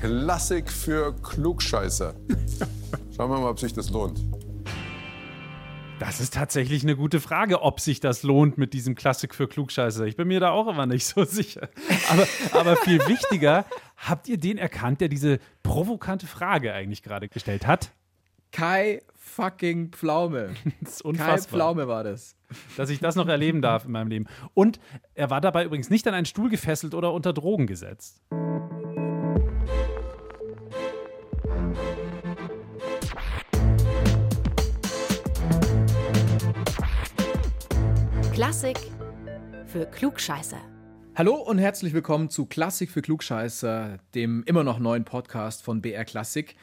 Klassik für Klugscheißer. Schauen wir mal, ob sich das lohnt. Das ist tatsächlich eine gute Frage, ob sich das lohnt mit diesem Klassik für Klugscheißer. Ich bin mir da auch immer nicht so sicher. Aber, aber viel wichtiger, habt ihr den erkannt, der diese provokante Frage eigentlich gerade gestellt hat? Kai fucking Pflaume. Das ist unfassbar. Kai Pflaume war das. Dass ich das noch erleben darf in meinem Leben. Und er war dabei übrigens nicht an einen Stuhl gefesselt oder unter Drogen gesetzt. Klassik für Klugscheißer. Hallo und herzlich willkommen zu Klassik für Klugscheißer, dem immer noch neuen Podcast von BR Klassik.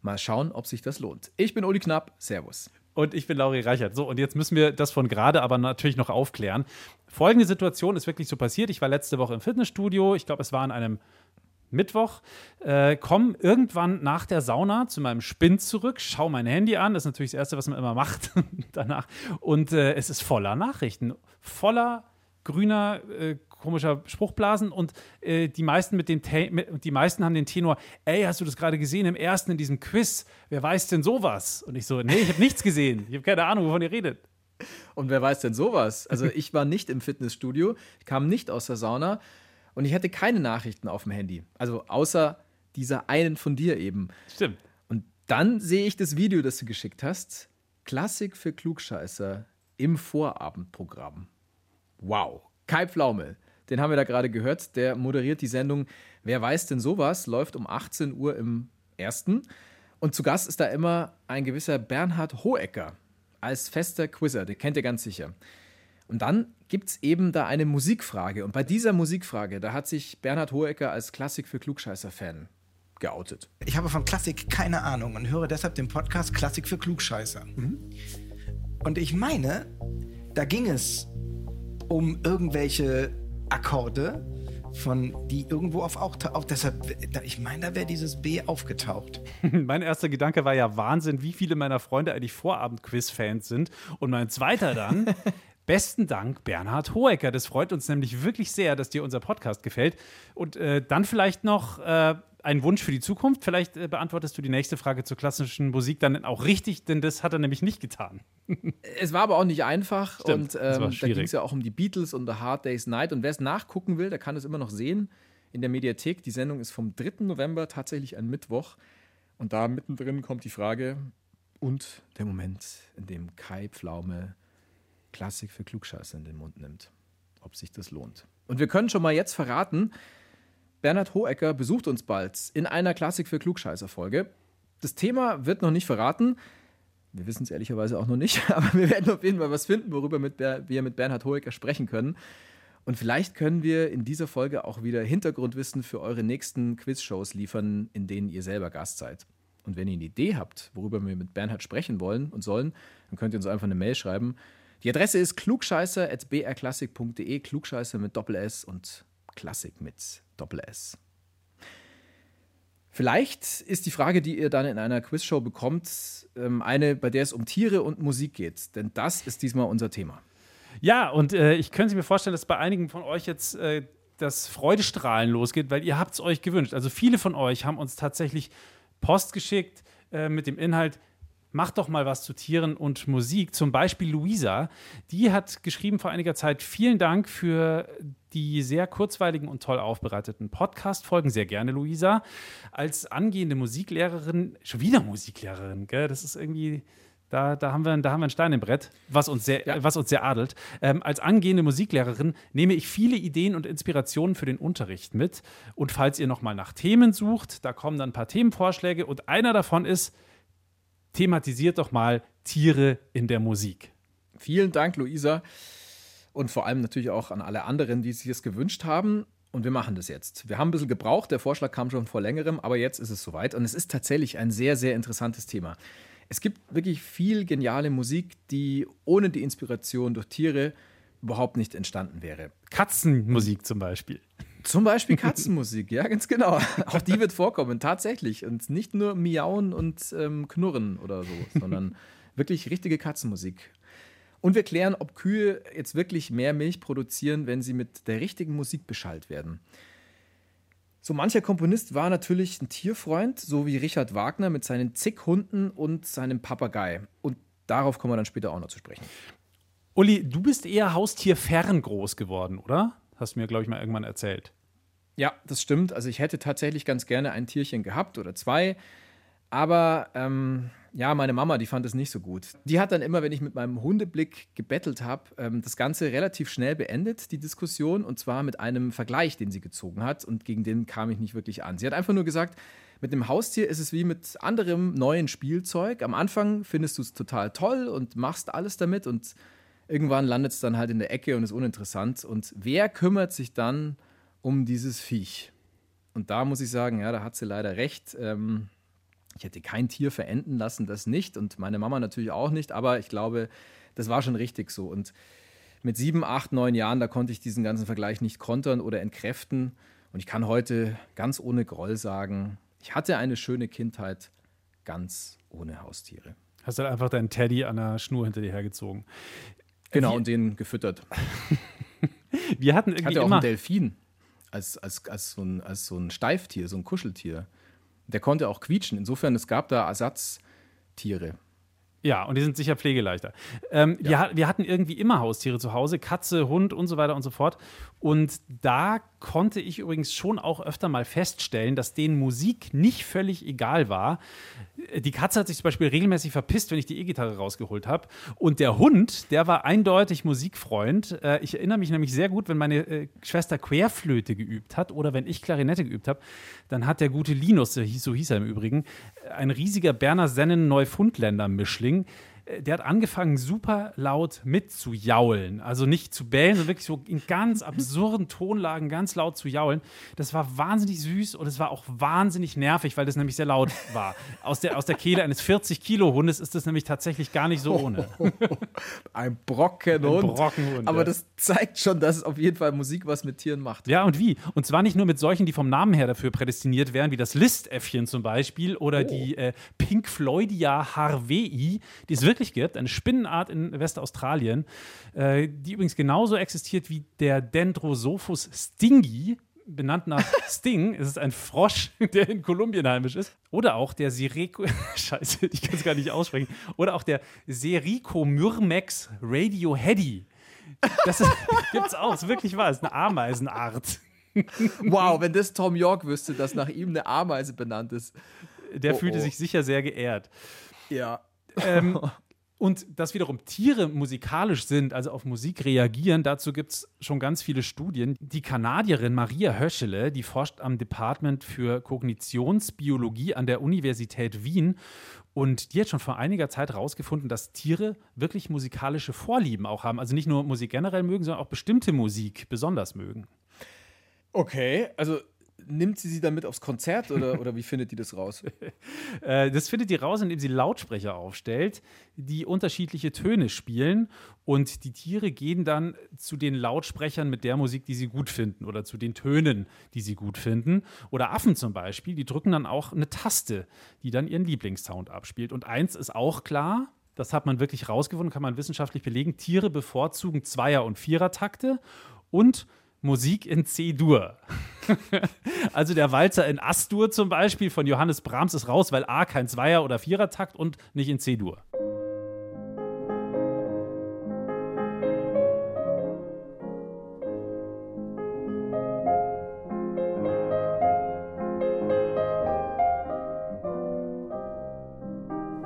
Mal schauen, ob sich das lohnt. Ich bin Uli Knapp. Servus. Und ich bin Lauri Reichert. So, und jetzt müssen wir das von gerade aber natürlich noch aufklären. Folgende Situation ist wirklich so passiert. Ich war letzte Woche im Fitnessstudio. Ich glaube, es war an einem Mittwoch, äh, komme irgendwann nach der Sauna zu meinem Spind zurück, schaue mein Handy an, das ist natürlich das Erste, was man immer macht danach. Und äh, es ist voller Nachrichten, voller grüner, äh, komischer Spruchblasen und äh, die meisten mit dem mit, die meisten haben den Tenor, ey, hast du das gerade gesehen im ersten in diesem Quiz? Wer weiß denn sowas? Und ich so, nee, ich habe nichts gesehen. Ich habe keine Ahnung, wovon ihr redet. Und wer weiß denn sowas? Also ich war nicht im Fitnessstudio, kam nicht aus der Sauna und ich hatte keine Nachrichten auf dem Handy. Also außer dieser einen von dir eben. Stimmt. Und dann sehe ich das Video, das du geschickt hast. Klassik für Klugscheißer im Vorabendprogramm. Wow. Kai Pflaume, den haben wir da gerade gehört. Der moderiert die Sendung Wer weiß denn sowas? Läuft um 18 Uhr im ersten. Und zu Gast ist da immer ein gewisser Bernhard Hohecker als fester Quizzer. Den kennt ihr ganz sicher. Und dann gibt es eben da eine Musikfrage. Und bei dieser Musikfrage, da hat sich Bernhard Hohecker als Klassik für Klugscheißer-Fan geoutet. Ich habe von Klassik keine Ahnung und höre deshalb den Podcast Klassik für Klugscheißer. Und ich meine, da ging es um irgendwelche Akkorde, von die irgendwo auf auch, auch deshalb, ich meine, da wäre dieses B aufgetaucht. mein erster Gedanke war ja Wahnsinn, wie viele meiner Freunde eigentlich Vorabend-Quiz-Fans sind. Und mein zweiter dann, Besten Dank, Bernhard Hohecker. Das freut uns nämlich wirklich sehr, dass dir unser Podcast gefällt. Und äh, dann vielleicht noch äh, ein Wunsch für die Zukunft. Vielleicht äh, beantwortest du die nächste Frage zur klassischen Musik dann auch richtig, denn das hat er nämlich nicht getan. es war aber auch nicht einfach. Stimmt, und ähm, da ging es ja auch um die Beatles und The Hard Day's Night. Und wer es nachgucken will, der kann es immer noch sehen in der Mediathek. Die Sendung ist vom 3. November, tatsächlich ein Mittwoch. Und da mittendrin kommt die Frage und der Moment, in dem Kai Pflaume Klassik für Klugscheißer in den Mund nimmt. Ob sich das lohnt. Und wir können schon mal jetzt verraten, Bernhard Hohecker besucht uns bald in einer Klassik für Klugscheißer-Folge. Das Thema wird noch nicht verraten. Wir wissen es ehrlicherweise auch noch nicht, aber wir werden auf jeden Fall was finden, worüber mit wir mit Bernhard Hohecker sprechen können. Und vielleicht können wir in dieser Folge auch wieder Hintergrundwissen für eure nächsten Quizshows liefern, in denen ihr selber Gast seid. Und wenn ihr eine Idee habt, worüber wir mit Bernhard sprechen wollen und sollen, dann könnt ihr uns einfach eine Mail schreiben. Die Adresse ist klugscheißer.brklassik.de, Klugscheißer mit Doppel-S und Klassik mit Doppel-S. Vielleicht ist die Frage, die ihr dann in einer Quizshow bekommt, ähm, eine, bei der es um Tiere und Musik geht. Denn das ist diesmal unser Thema. Ja, und äh, ich könnte mir vorstellen, dass bei einigen von euch jetzt äh, das Freudestrahlen losgeht, weil ihr habt es euch gewünscht. Also viele von euch haben uns tatsächlich Post geschickt äh, mit dem Inhalt, mach doch mal was zu Tieren und Musik. Zum Beispiel Luisa, die hat geschrieben vor einiger Zeit, vielen Dank für die sehr kurzweiligen und toll aufbereiteten Podcast-Folgen. Sehr gerne, Luisa. Als angehende Musiklehrerin, schon wieder Musiklehrerin, gell? Das ist irgendwie. Da, da, haben wir, da haben wir ein Stein im Brett, was uns sehr, ja. was uns sehr adelt. Ähm, als angehende Musiklehrerin nehme ich viele Ideen und Inspirationen für den Unterricht mit. Und falls ihr nochmal nach Themen sucht, da kommen dann ein paar Themenvorschläge. Und einer davon ist, thematisiert doch mal Tiere in der Musik. Vielen Dank, Luisa. Und vor allem natürlich auch an alle anderen, die sich es gewünscht haben. Und wir machen das jetzt. Wir haben ein bisschen gebraucht, der Vorschlag kam schon vor längerem, aber jetzt ist es soweit. Und es ist tatsächlich ein sehr, sehr interessantes Thema. Es gibt wirklich viel geniale Musik, die ohne die Inspiration durch Tiere überhaupt nicht entstanden wäre. Katzenmusik zum Beispiel. Zum Beispiel Katzenmusik, ja, ganz genau. Auch die wird vorkommen, tatsächlich. Und nicht nur miauen und ähm, knurren oder so, sondern wirklich richtige Katzenmusik. Und wir klären, ob Kühe jetzt wirklich mehr Milch produzieren, wenn sie mit der richtigen Musik beschallt werden. So mancher Komponist war natürlich ein Tierfreund, so wie Richard Wagner mit seinen zig Hunden und seinem Papagei. Und darauf kommen wir dann später auch noch zu sprechen. Uli, du bist eher haustierfern groß geworden, oder? Hast du mir, glaube ich, mal irgendwann erzählt. Ja, das stimmt. Also ich hätte tatsächlich ganz gerne ein Tierchen gehabt oder zwei. Aber ähm, ja, meine Mama, die fand es nicht so gut. Die hat dann immer, wenn ich mit meinem Hundeblick gebettelt habe, ähm, das Ganze relativ schnell beendet, die Diskussion, und zwar mit einem Vergleich, den sie gezogen hat, und gegen den kam ich nicht wirklich an. Sie hat einfach nur gesagt, mit dem Haustier ist es wie mit anderem neuen Spielzeug. Am Anfang findest du es total toll und machst alles damit und irgendwann landet es dann halt in der Ecke und ist uninteressant. Und wer kümmert sich dann um dieses Viech? Und da muss ich sagen, ja, da hat sie leider recht. Ähm, ich hätte kein Tier verenden lassen, das nicht. Und meine Mama natürlich auch nicht. Aber ich glaube, das war schon richtig so. Und mit sieben, acht, neun Jahren, da konnte ich diesen ganzen Vergleich nicht kontern oder entkräften. Und ich kann heute ganz ohne Groll sagen, ich hatte eine schöne Kindheit ganz ohne Haustiere. Hast du halt einfach deinen Teddy an der Schnur hinter dir hergezogen. Genau, Wir, und den gefüttert. Wir hatten irgendwie hatte auch immer einen Delfin als, als, als, so ein, als so ein Steiftier, so ein Kuscheltier. Der konnte auch quietschen. Insofern, es gab da Ersatztiere. Ja, und die sind sicher pflegeleichter. Ähm, Ja. wir, wir hatten irgendwie immer Haustiere zu Hause, Katze, Hund und so weiter und so fort. Und da konnte ich übrigens schon auch öfter mal feststellen, dass denen Musik nicht völlig egal war. Die Katze hat sich zum Beispiel regelmäßig verpisst, wenn ich die E-Gitarre rausgeholt habe. Und der Hund, der war eindeutig Musikfreund. Äh, ich erinnere mich nämlich sehr gut, wenn meine äh, Schwester Querflöte geübt hat oder wenn ich Klarinette geübt habe, dann hat der gute Linus, so hieß, er im Übrigen, ein riesiger Berner Sennen Neufundländer Mischling. äh, Der hat angefangen, super laut mitzujaulen. Also nicht zu bellen, sondern wirklich so in ganz absurden Tonlagen ganz laut zu jaulen. Das war wahnsinnig süß und es war auch wahnsinnig nervig, weil das nämlich sehr laut war. Aus der, aus der Kehle eines 40-Kilo-Hundes ist das nämlich tatsächlich gar nicht so ohne. Ein Brockenhund. Ein Brockenhund, Aber ja. das zeigt schon, dass auf jeden Fall Musik was mit Tieren macht. Ja, und wie? Und zwar nicht nur mit solchen, die vom Namen her dafür prädestiniert wären, wie das Listäffchen zum Beispiel oder die äh, Pink Floydia harvei, die es wirklich gibt, eine Spinnenart in Westaustralien, äh, die übrigens genauso existiert wie der Dendrosophus stingi, benannt nach Sting. Es ist ein Frosch, der in Kolumbien heimisch ist. Oder auch der Sirico, scheiße, ich kann es gar nicht aussprechen. Oder auch der Sericomyrmex radioheady. Das ist, gibt's auch, ist wirklich wahr, ist eine Ameisenart. Wow, wenn das Tom York wüsste, dass nach ihm eine Ameise benannt ist. Der Oh, fühlte oh. sich sicher sehr geehrt. Ja. Ähm, und dass wiederum Tiere musikalisch sind, also auf Musik reagieren, dazu gibt es schon ganz viele Studien. Die Kanadierin Maria Höschele, die forscht am Department für Kognitionsbiologie an der Universität Wien und die hat schon vor einiger Zeit herausgefunden, dass Tiere wirklich musikalische Vorlieben auch haben. Also nicht nur Musik generell mögen, sondern auch bestimmte Musik besonders mögen. Okay, also nimmt sie sie dann mit aufs Konzert oder, oder wie findet die das raus? Äh, das findet ihr raus, indem sie Lautsprecher aufstellt, die unterschiedliche Töne spielen. Und die Tiere gehen dann zu den Lautsprechern mit der Musik, die sie gut finden oder zu den Tönen, die sie gut finden. Oder Affen zum Beispiel, die drücken dann auch eine Taste, die dann ihren Lieblingssound abspielt. Und eins ist auch klar, das hat man wirklich rausgefunden, kann man wissenschaftlich belegen, Tiere bevorzugen Zweier- und Vierertakte und Musik in C-Dur. Also der Walzer in As-Dur zum Beispiel von Johannes Brahms ist raus, weil A kein Zweier- oder Vierertakt und nicht in C-Dur.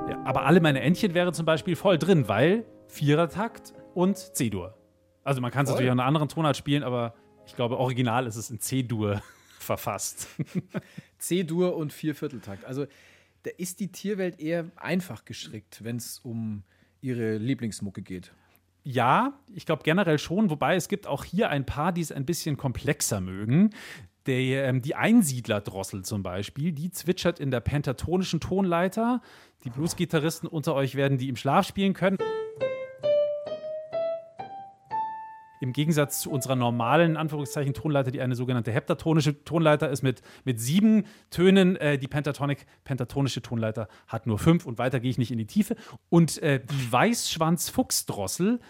Ja, aber alle meine Entchen wären zum Beispiel voll drin, weil Vierertakt und C-Dur. Also man kann es natürlich auch in einer anderen Tonart spielen, aber ich glaube, original ist es in C-Dur verfasst. C-Dur und Viervierteltakt. Also da ist die Tierwelt eher einfach gestrickt, wenn es um ihre Lieblingsmucke geht. Ja, ich glaube generell schon, wobei es gibt auch hier ein paar, die es ein bisschen komplexer mögen. Der, ähm, die Einsiedlerdrossel zum Beispiel, die zwitschert in der pentatonischen Tonleiter. Die Bluesgitarristen unter euch werden die im Schlaf spielen können. Im Gegensatz zu unserer normalen, in Anführungszeichen, Tonleiter, die eine sogenannte heptatonische Tonleiter ist mit, mit sieben Tönen. Äh, die Pentatonic, pentatonische Tonleiter hat nur fünf und weiter gehe ich nicht in die Tiefe. Und äh, die Weißschwanz-Fuchsdrossel,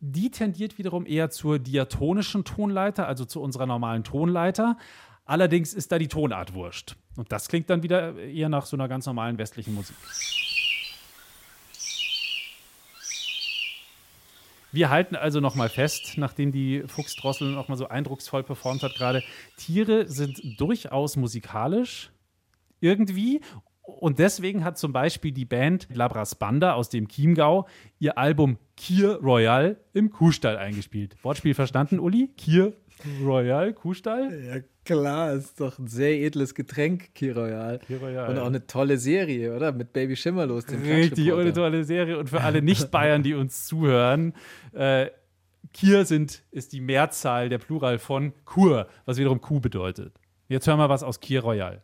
die tendiert wiederum eher zur diatonischen Tonleiter, also zu unserer normalen Tonleiter. Allerdings ist da die Tonart wurscht. Und das klingt dann wieder eher nach so einer ganz normalen westlichen Musik. Wir halten also nochmal fest, nachdem die Fuchsdrossel nochmal so eindrucksvoll performt hat gerade, Tiere sind durchaus musikalisch irgendwie und deswegen hat zum Beispiel die Band Labras Banda aus dem Chiemgau ihr Album Kier Royal im Kuhstall eingespielt. Wortspiel verstanden, Uli? Kier Royal, Kuhstall? Ja, klar, ist doch ein sehr edles Getränk, Key Royal. Key Royal. Und auch eine tolle Serie, oder? Mit Baby Schimmerlos, dem Richtig, eine tolle Serie. Und für alle Nicht-Bayern, die uns zuhören, äh, Kier sind, ist die Mehrzahl, der Plural von Kur, was wiederum Kuh bedeutet. Jetzt hören wir was aus Kier Royal.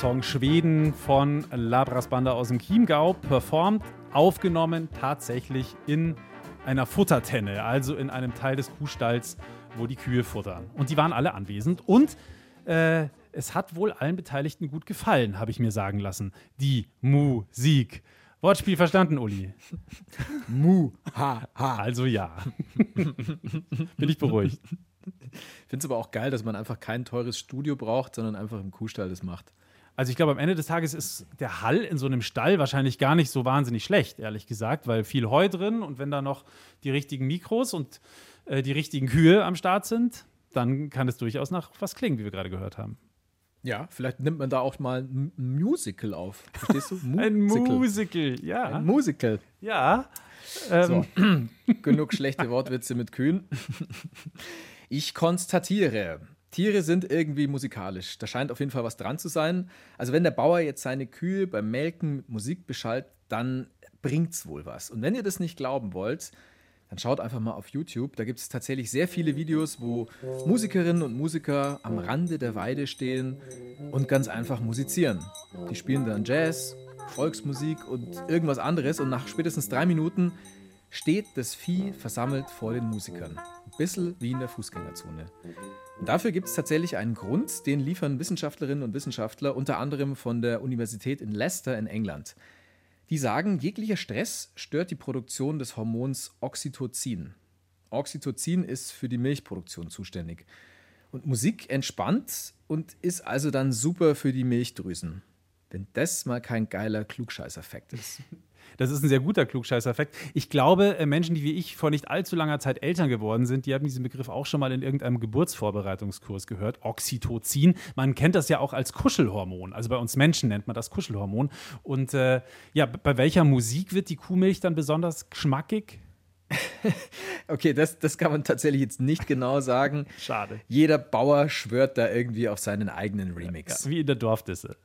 Song Schweden von Labras Banda aus dem Chiemgau, performt, aufgenommen tatsächlich in einer Futtertenne, also in einem Teil des Kuhstalls, wo die Kühe futtern. Und die waren alle anwesend und äh, es hat wohl allen Beteiligten gut gefallen, habe ich mir sagen lassen. Die Musik. Wortspiel verstanden, Uli? Mu, ha, ha. Also ja. Bin ich beruhigt. Ich finde es aber auch geil, dass man einfach kein teures Studio braucht, sondern einfach im Kuhstall das macht. Also ich glaube, am Ende des Tages ist der Hall in so einem Stall wahrscheinlich gar nicht so wahnsinnig schlecht, ehrlich gesagt, weil viel Heu drin und wenn da noch die richtigen Mikros und äh, die richtigen Kühe am Start sind, dann kann es durchaus nach was klingen, wie wir gerade gehört haben. Ja, vielleicht nimmt man da auch mal ein Musical auf. Verstehst du? Ein Musical. Musical, ja. Ein Musical. ja. Ähm, So. Genug schlechte Wortwitze mit Kühen. Ich konstatiere, Tiere sind irgendwie musikalisch. Da scheint auf jeden Fall was dran zu sein. Also wenn der Bauer jetzt seine Kühe beim Melken mit Musik beschallt, dann bringt's wohl was. Und wenn ihr das nicht glauben wollt, dann schaut einfach mal auf YouTube. Da gibt es tatsächlich sehr viele Videos, wo Musikerinnen und Musiker am Rande der Weide stehen und ganz einfach musizieren. Die spielen dann Jazz, Volksmusik und irgendwas anderes und nach spätestens drei Minuten steht das Vieh versammelt vor den Musikern. Ein bisschen wie in der Fußgängerzone. Und dafür gibt es tatsächlich einen Grund, den liefern Wissenschaftlerinnen und Wissenschaftler, unter anderem von der Universität in Leicester in England. Die sagen, jeglicher Stress stört die Produktion des Hormons Oxytocin. Oxytocin ist für die Milchproduktion zuständig. Und Musik entspannt und ist also dann super für die Milchdrüsen. Wenn das mal kein geiler Klugscheißeffekt ist. Das ist ein sehr guter Klugscheißeffekt. Ich glaube, äh, Menschen, die wie ich vor nicht allzu langer Zeit Eltern geworden sind, die haben diesen Begriff auch schon mal in irgendeinem Geburtsvorbereitungskurs gehört. Oxytocin. Man kennt das ja auch als Kuschelhormon. Also bei uns Menschen nennt man das Kuschelhormon. Und äh, ja, bei welcher Musik wird die Kuhmilch dann besonders geschmackig? Okay, das, das kann man tatsächlich jetzt nicht genau sagen. Schade. Jeder Bauer schwört da irgendwie auf seinen eigenen Remix. Wie in der Dorfdisse.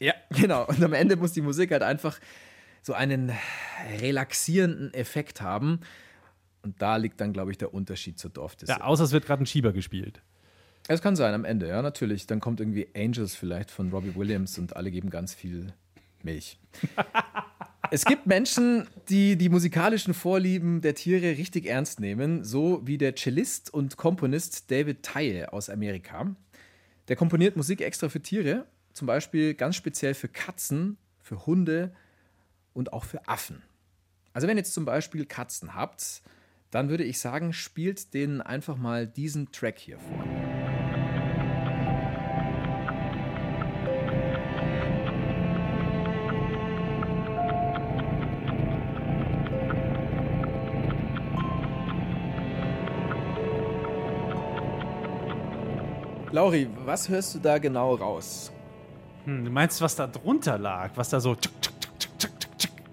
Ja, genau. Und am Ende muss die Musik halt einfach so einen relaxierenden Effekt haben. Und da liegt dann, glaube ich, der Unterschied zur Dorfdisse. Ja, außer es wird gerade ein Schieber gespielt. Es kann sein, am Ende, ja, natürlich. Dann kommt irgendwie Angels vielleicht von Robbie Williams und alle geben ganz viel Milch. es gibt Menschen, die die musikalischen Vorlieben der Tiere richtig ernst nehmen, so wie der Cellist und Komponist David Tye aus Amerika. Der komponiert Musik extra für Tiere, zum Beispiel ganz speziell für Katzen, für Hunde und auch für Affen. Also wenn ihr jetzt zum Beispiel Katzen habt, dann würde ich sagen, spielt denen einfach mal diesen Track hier vor. Lauri, was hörst du da genau raus? Hm, du meinst, was da drunter lag? Was da so tschuk, tschuk,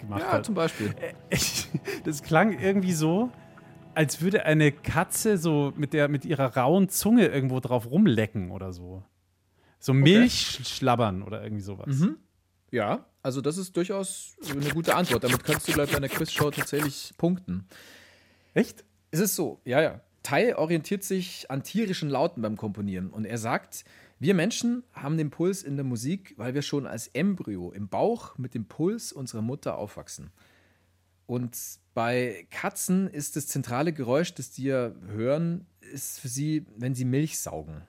gemacht Ja, hat? zum Beispiel. Ich, das klang irgendwie so, als würde eine Katze so mit, der, mit ihrer rauen Zunge irgendwo drauf rumlecken oder so. So Milchschlabbern oder irgendwie sowas. Ja, also das ist durchaus eine gute Antwort. Damit könntest du, glaube ich, bei einer Quizshow tatsächlich punkten. Echt? Es ist so, ja, ja. Tai orientiert sich an tierischen Lauten beim Komponieren und er sagt, wir Menschen haben den Puls in der Musik, weil wir schon als Embryo im Bauch mit dem Puls unserer Mutter aufwachsen. Und bei Katzen ist das zentrale Geräusch, das die ja hören, ist für sie, wenn sie Milch saugen.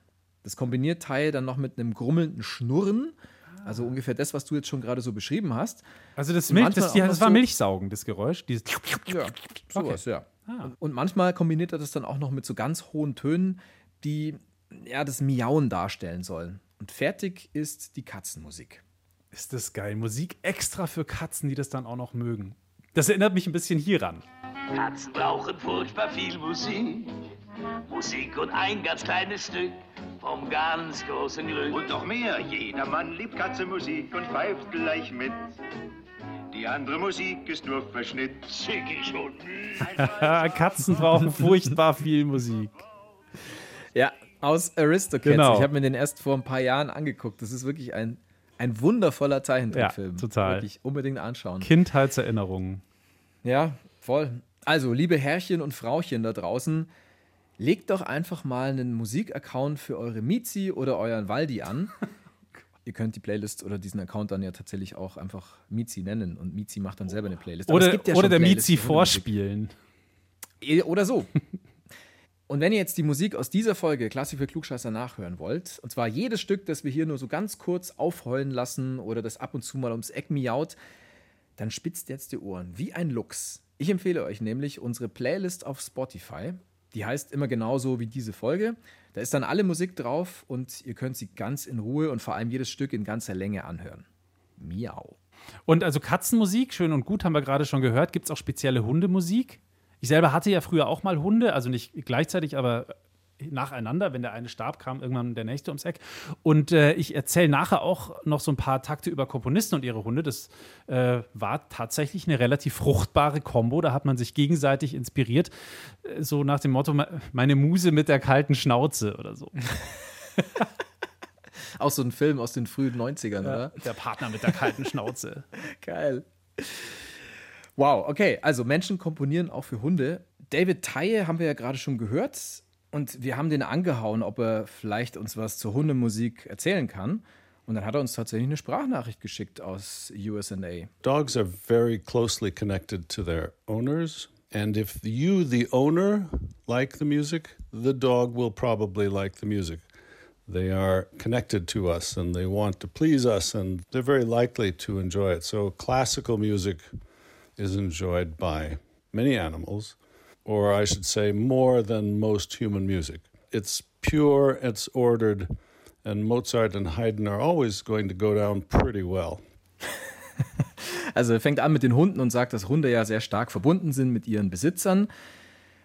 Das kombiniert Tai dann noch mit einem grummelnden Schnurren, also ungefähr das, was du jetzt schon gerade so beschrieben hast. Also das, Milch, das, die, das war so- Milchsaugen, das Geräusch. Dieses Ja, sowas, ja. Ah. Und manchmal kombiniert er das dann auch noch mit so ganz hohen Tönen, die ja das Miauen darstellen sollen. Und fertig ist die Katzenmusik. ist das geil. Musik extra für Katzen, die das dann auch noch mögen. Das erinnert mich ein bisschen hieran. Katzen brauchen furchtbar viel Musik. Musik und ein ganz kleines Stück vom ganz großen Glück. Und noch mehr, jedermann liebt Katzenmusik und pfeift gleich mit. Die andere Musik ist nur Verschnitt. Schon. Ah, Katzen brauchen furchtbar viel Musik. Ja, aus Aristocats. Genau. Ich habe mir den erst vor ein paar Jahren angeguckt. Das ist wirklich ein, ein wundervoller Zeichentrickfilm. Ja, total. Wirklich unbedingt anschauen. Kindheitserinnerungen. Ja, voll. Also, liebe Herrchen und Frauchen da draußen, legt doch einfach mal einen Musikaccount für eure Mizi oder euren Waldi an. Ihr könnt die Playlist oder diesen Account dann ja tatsächlich auch einfach Mizi nennen und Mizi macht dann selber eine Playlist. Aber Oder, gibt ja oder der Mizi vorspielen. Eh, Oder so. Und wenn ihr jetzt die Musik aus dieser Folge Klassik für Klugscheißer nachhören wollt, und zwar jedes Stück, das wir hier nur so ganz kurz aufheulen lassen oder das ab und zu mal ums Eck miaut, dann spitzt jetzt die Ohren wie ein Luchs. Ich empfehle euch nämlich unsere Playlist auf Spotify. Die heißt immer genauso wie diese Folge. Da ist dann alle Musik drauf und ihr könnt sie ganz in Ruhe und vor allem jedes Stück in ganzer Länge anhören. Miau. Und also Katzenmusik, schön und gut, haben wir gerade schon gehört. Gibt es auch spezielle Hundemusik? Ich selber hatte ja früher auch mal Hunde, also nicht gleichzeitig, aber nacheinander. Wenn der eine starb, kam irgendwann der nächste ums Eck. Und äh, ich erzähle nachher auch noch so ein paar Takte über Komponisten und ihre Hunde. Das äh, war tatsächlich eine relativ fruchtbare Kombo. Da hat man sich gegenseitig inspiriert. Äh, So nach dem Motto, me- meine Muse mit der kalten Schnauze oder so. Auch so ein Film aus den frühen 90ern, oder? Der Partner mit der kalten Schnauze. Geil. Wow, okay, also Menschen komponieren auch für Hunde. David Tye haben wir ja gerade schon gehört und wir haben den angehauen, ob er vielleicht uns was zur Hundemusik erzählen kann. Und dann hat er uns tatsächlich eine Sprachnachricht geschickt aus USA. Dogs are very closely connected to their owners. And if you, the owner, like the music, the dog will probably like the music. They are connected to us and they want to please us, and they're very likely to enjoy it. So, classical music is enjoyed by many animals, or I should say, more than most human music. It's pure, it's ordered, and Mozart and Haydn are always going to go down pretty well. Also er fängt an mit den Hunden und sagt, dass Hunde ja sehr stark verbunden sind mit ihren Besitzern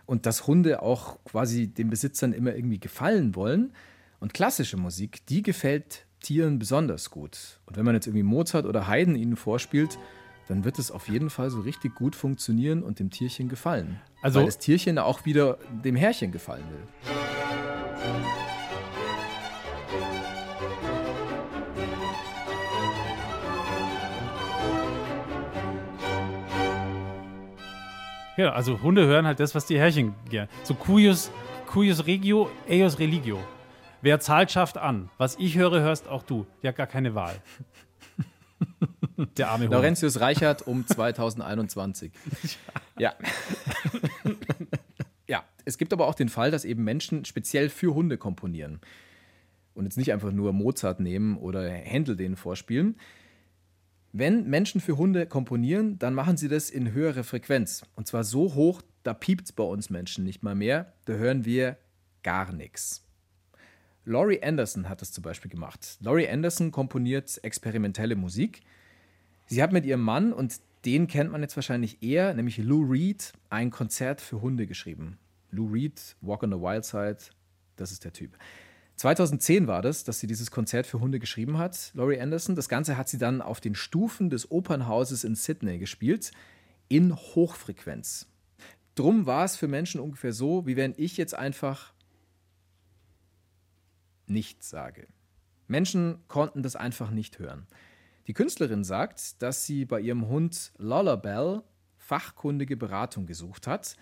und dass Hunde auch quasi den Besitzern immer irgendwie gefallen wollen. Und klassische Musik, die gefällt Tieren besonders gut. Und wenn man jetzt irgendwie Mozart oder Haydn ihnen vorspielt, dann wird es auf jeden Fall so richtig gut funktionieren und dem Tierchen gefallen. Also- Weil das Tierchen auch wieder dem Herrchen gefallen will. Ja, also Hunde hören halt das, was die Herrchen gern. So cuius, cuius regio, eius religio. Wer zahlt, schafft an. Was ich höre, hörst auch du. Die hat gar keine Wahl. Der arme Hund. Laurentius Reichert um 2021. Ja. ja, es gibt aber auch den Fall, dass eben Menschen speziell für Hunde komponieren. Und jetzt nicht einfach nur Mozart nehmen oder Händel denen vorspielen. Wenn Menschen für Hunde komponieren, dann machen sie das in höherer Frequenz. Und zwar so hoch, da piept es bei uns Menschen nicht mal mehr. Da hören wir gar nichts. Laurie Anderson hat das zum Beispiel gemacht. Laurie Anderson komponiert experimentelle Musik. Sie hat mit ihrem Mann, und den kennt man jetzt wahrscheinlich eher, nämlich Lou Reed, ein Konzert für Hunde geschrieben. Lou Reed, Walk on the Wild Side, das ist der Typ. 2010 war das, dass sie dieses Konzert für Hunde geschrieben hat, Laurie Anderson. Das Ganze hat sie dann auf den Stufen des Opernhauses in Sydney gespielt, in Hochfrequenz. Drum war es für Menschen ungefähr so, wie wenn ich jetzt einfach nichts sage. Menschen konnten das einfach nicht hören. Die Künstlerin sagt, dass sie bei ihrem Hund Lullabelle fachkundige Beratung gesucht hat,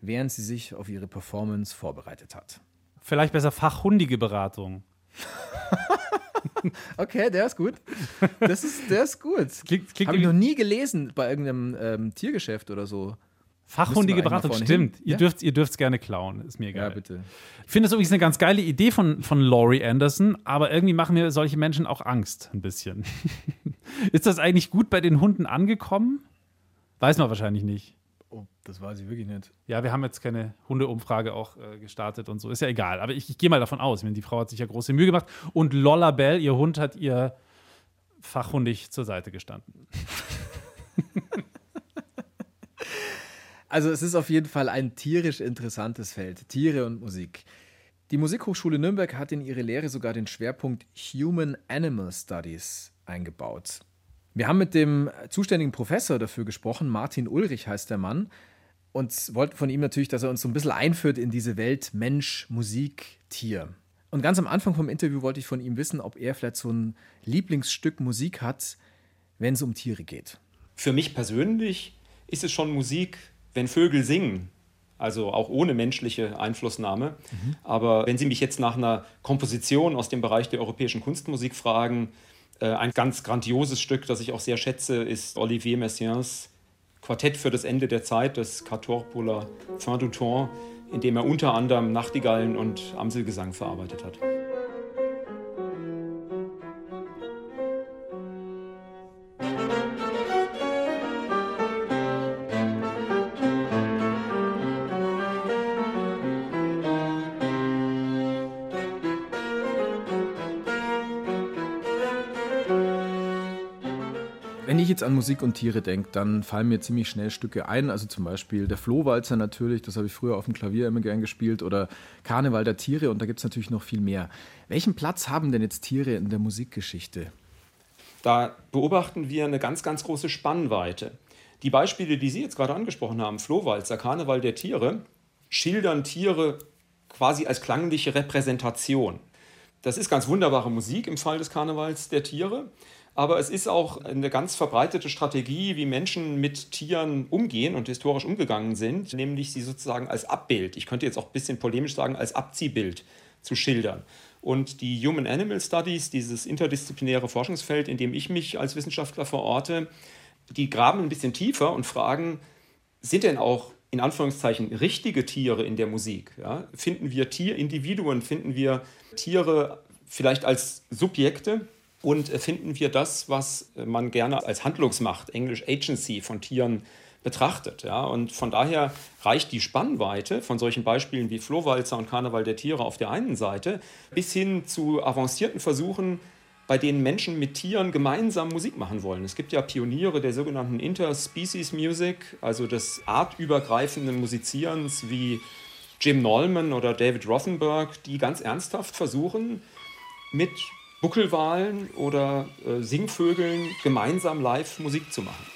während sie sich auf ihre Performance vorbereitet hat. Vielleicht besser fachhundige Beratung. Okay, der ist gut. Das ist, der ist gut. Klingt, klingt Habe ich noch nie gelesen bei irgendeinem ähm, Tiergeschäft oder so. Fachhundige Beratung, stimmt. hin? Ihr Ja? dürft ihr dürft's gerne klauen, ist mir egal. Ja, bitte. Ich finde das übrigens eine ganz geile Idee von, von Laurie Anderson, aber irgendwie machen mir solche Menschen auch Angst, ein bisschen. ist das eigentlich gut bei den Hunden angekommen? Weiß man wahrscheinlich nicht. Oh, das weiß ich wirklich nicht. Ja, wir haben jetzt keine Hundeumfrage auch äh, gestartet und so. Ist ja egal. Aber ich, ich gehe mal davon aus. Ich meine, die Frau hat sich ja große Mühe gemacht. Und Lolla Bell, ihr Hund, hat ihr fachhundig zur Seite gestanden. Also es ist auf jeden Fall ein tierisch interessantes Feld, Tiere und Musik. Die Musikhochschule Nürnberg hat in ihre Lehre sogar den Schwerpunkt Human Animal Studies eingebaut. Wir haben mit dem zuständigen Professor dafür gesprochen, Martin Ulrich heißt der Mann, und wollten von ihm natürlich, dass er uns so ein bisschen einführt in diese Welt Mensch, Musik, Tier. Und ganz am Anfang vom Interview wollte ich von ihm wissen, ob er vielleicht so ein Lieblingsstück Musik hat, wenn es um Tiere geht. Für mich persönlich ist es schon Musik, wenn Vögel singen. Also auch ohne menschliche Einflussnahme. Aber wenn Sie mich jetzt nach einer Komposition aus dem Bereich der europäischen Kunstmusik fragen, äh, ein ganz grandioses Stück, das ich auch sehr schätze, ist Olivier Messiaens Quartett für das Ende der Zeit, das Quatuor pour la fin du temps, in dem er unter anderem Nachtigallen und Amselgesang verarbeitet hat. Musik und Tiere denke, dann fallen mir ziemlich schnell Stücke ein. Also zum Beispiel der Flohwalzer natürlich, das habe ich früher auf dem Klavier immer gern gespielt. Oder Karneval der Tiere und da gibt es natürlich noch viel mehr. Welchen Platz haben denn jetzt Tiere in der Musikgeschichte? Da beobachten wir eine ganz, ganz große Spannweite. Die Beispiele, die Sie jetzt gerade angesprochen haben, Flohwalzer, Karneval der Tiere, schildern Tiere quasi als klangliche Repräsentation. Das ist ganz wunderbare Musik im Fall des Karnevals der Tiere, aber es ist auch eine ganz verbreitete Strategie, wie Menschen mit Tieren umgehen und historisch umgegangen sind, nämlich sie sozusagen als Abbild, ich könnte jetzt auch ein bisschen polemisch sagen, als Abziehbild zu schildern. Und die Human Animal Studies, dieses interdisziplinäre Forschungsfeld, in dem ich mich als Wissenschaftler verorte, die graben ein bisschen tiefer und fragen, sind denn auch in Anführungszeichen richtige Tiere in der Musik? Ja? Finden wir Tierindividuen, finden wir Tiere vielleicht als Subjekte und äh, finden wir das, was äh, man gerne als Handlungsmacht, englisch Agency von Tieren betrachtet. Ja? Und von daher reicht die Spannweite von solchen Beispielen wie Flohwalzer und Karneval der Tiere auf der einen Seite bis hin zu avancierten Versuchen, bei denen Menschen mit Tieren gemeinsam Musik machen wollen. Es gibt ja Pioniere der sogenannten Interspecies Music, also des artübergreifenden Musizierens wie Jim Nolman oder David Rothenberg, die ganz ernsthaft versuchen, mit Buckelwalen oder äh, Singvögeln gemeinsam live Musik zu machen.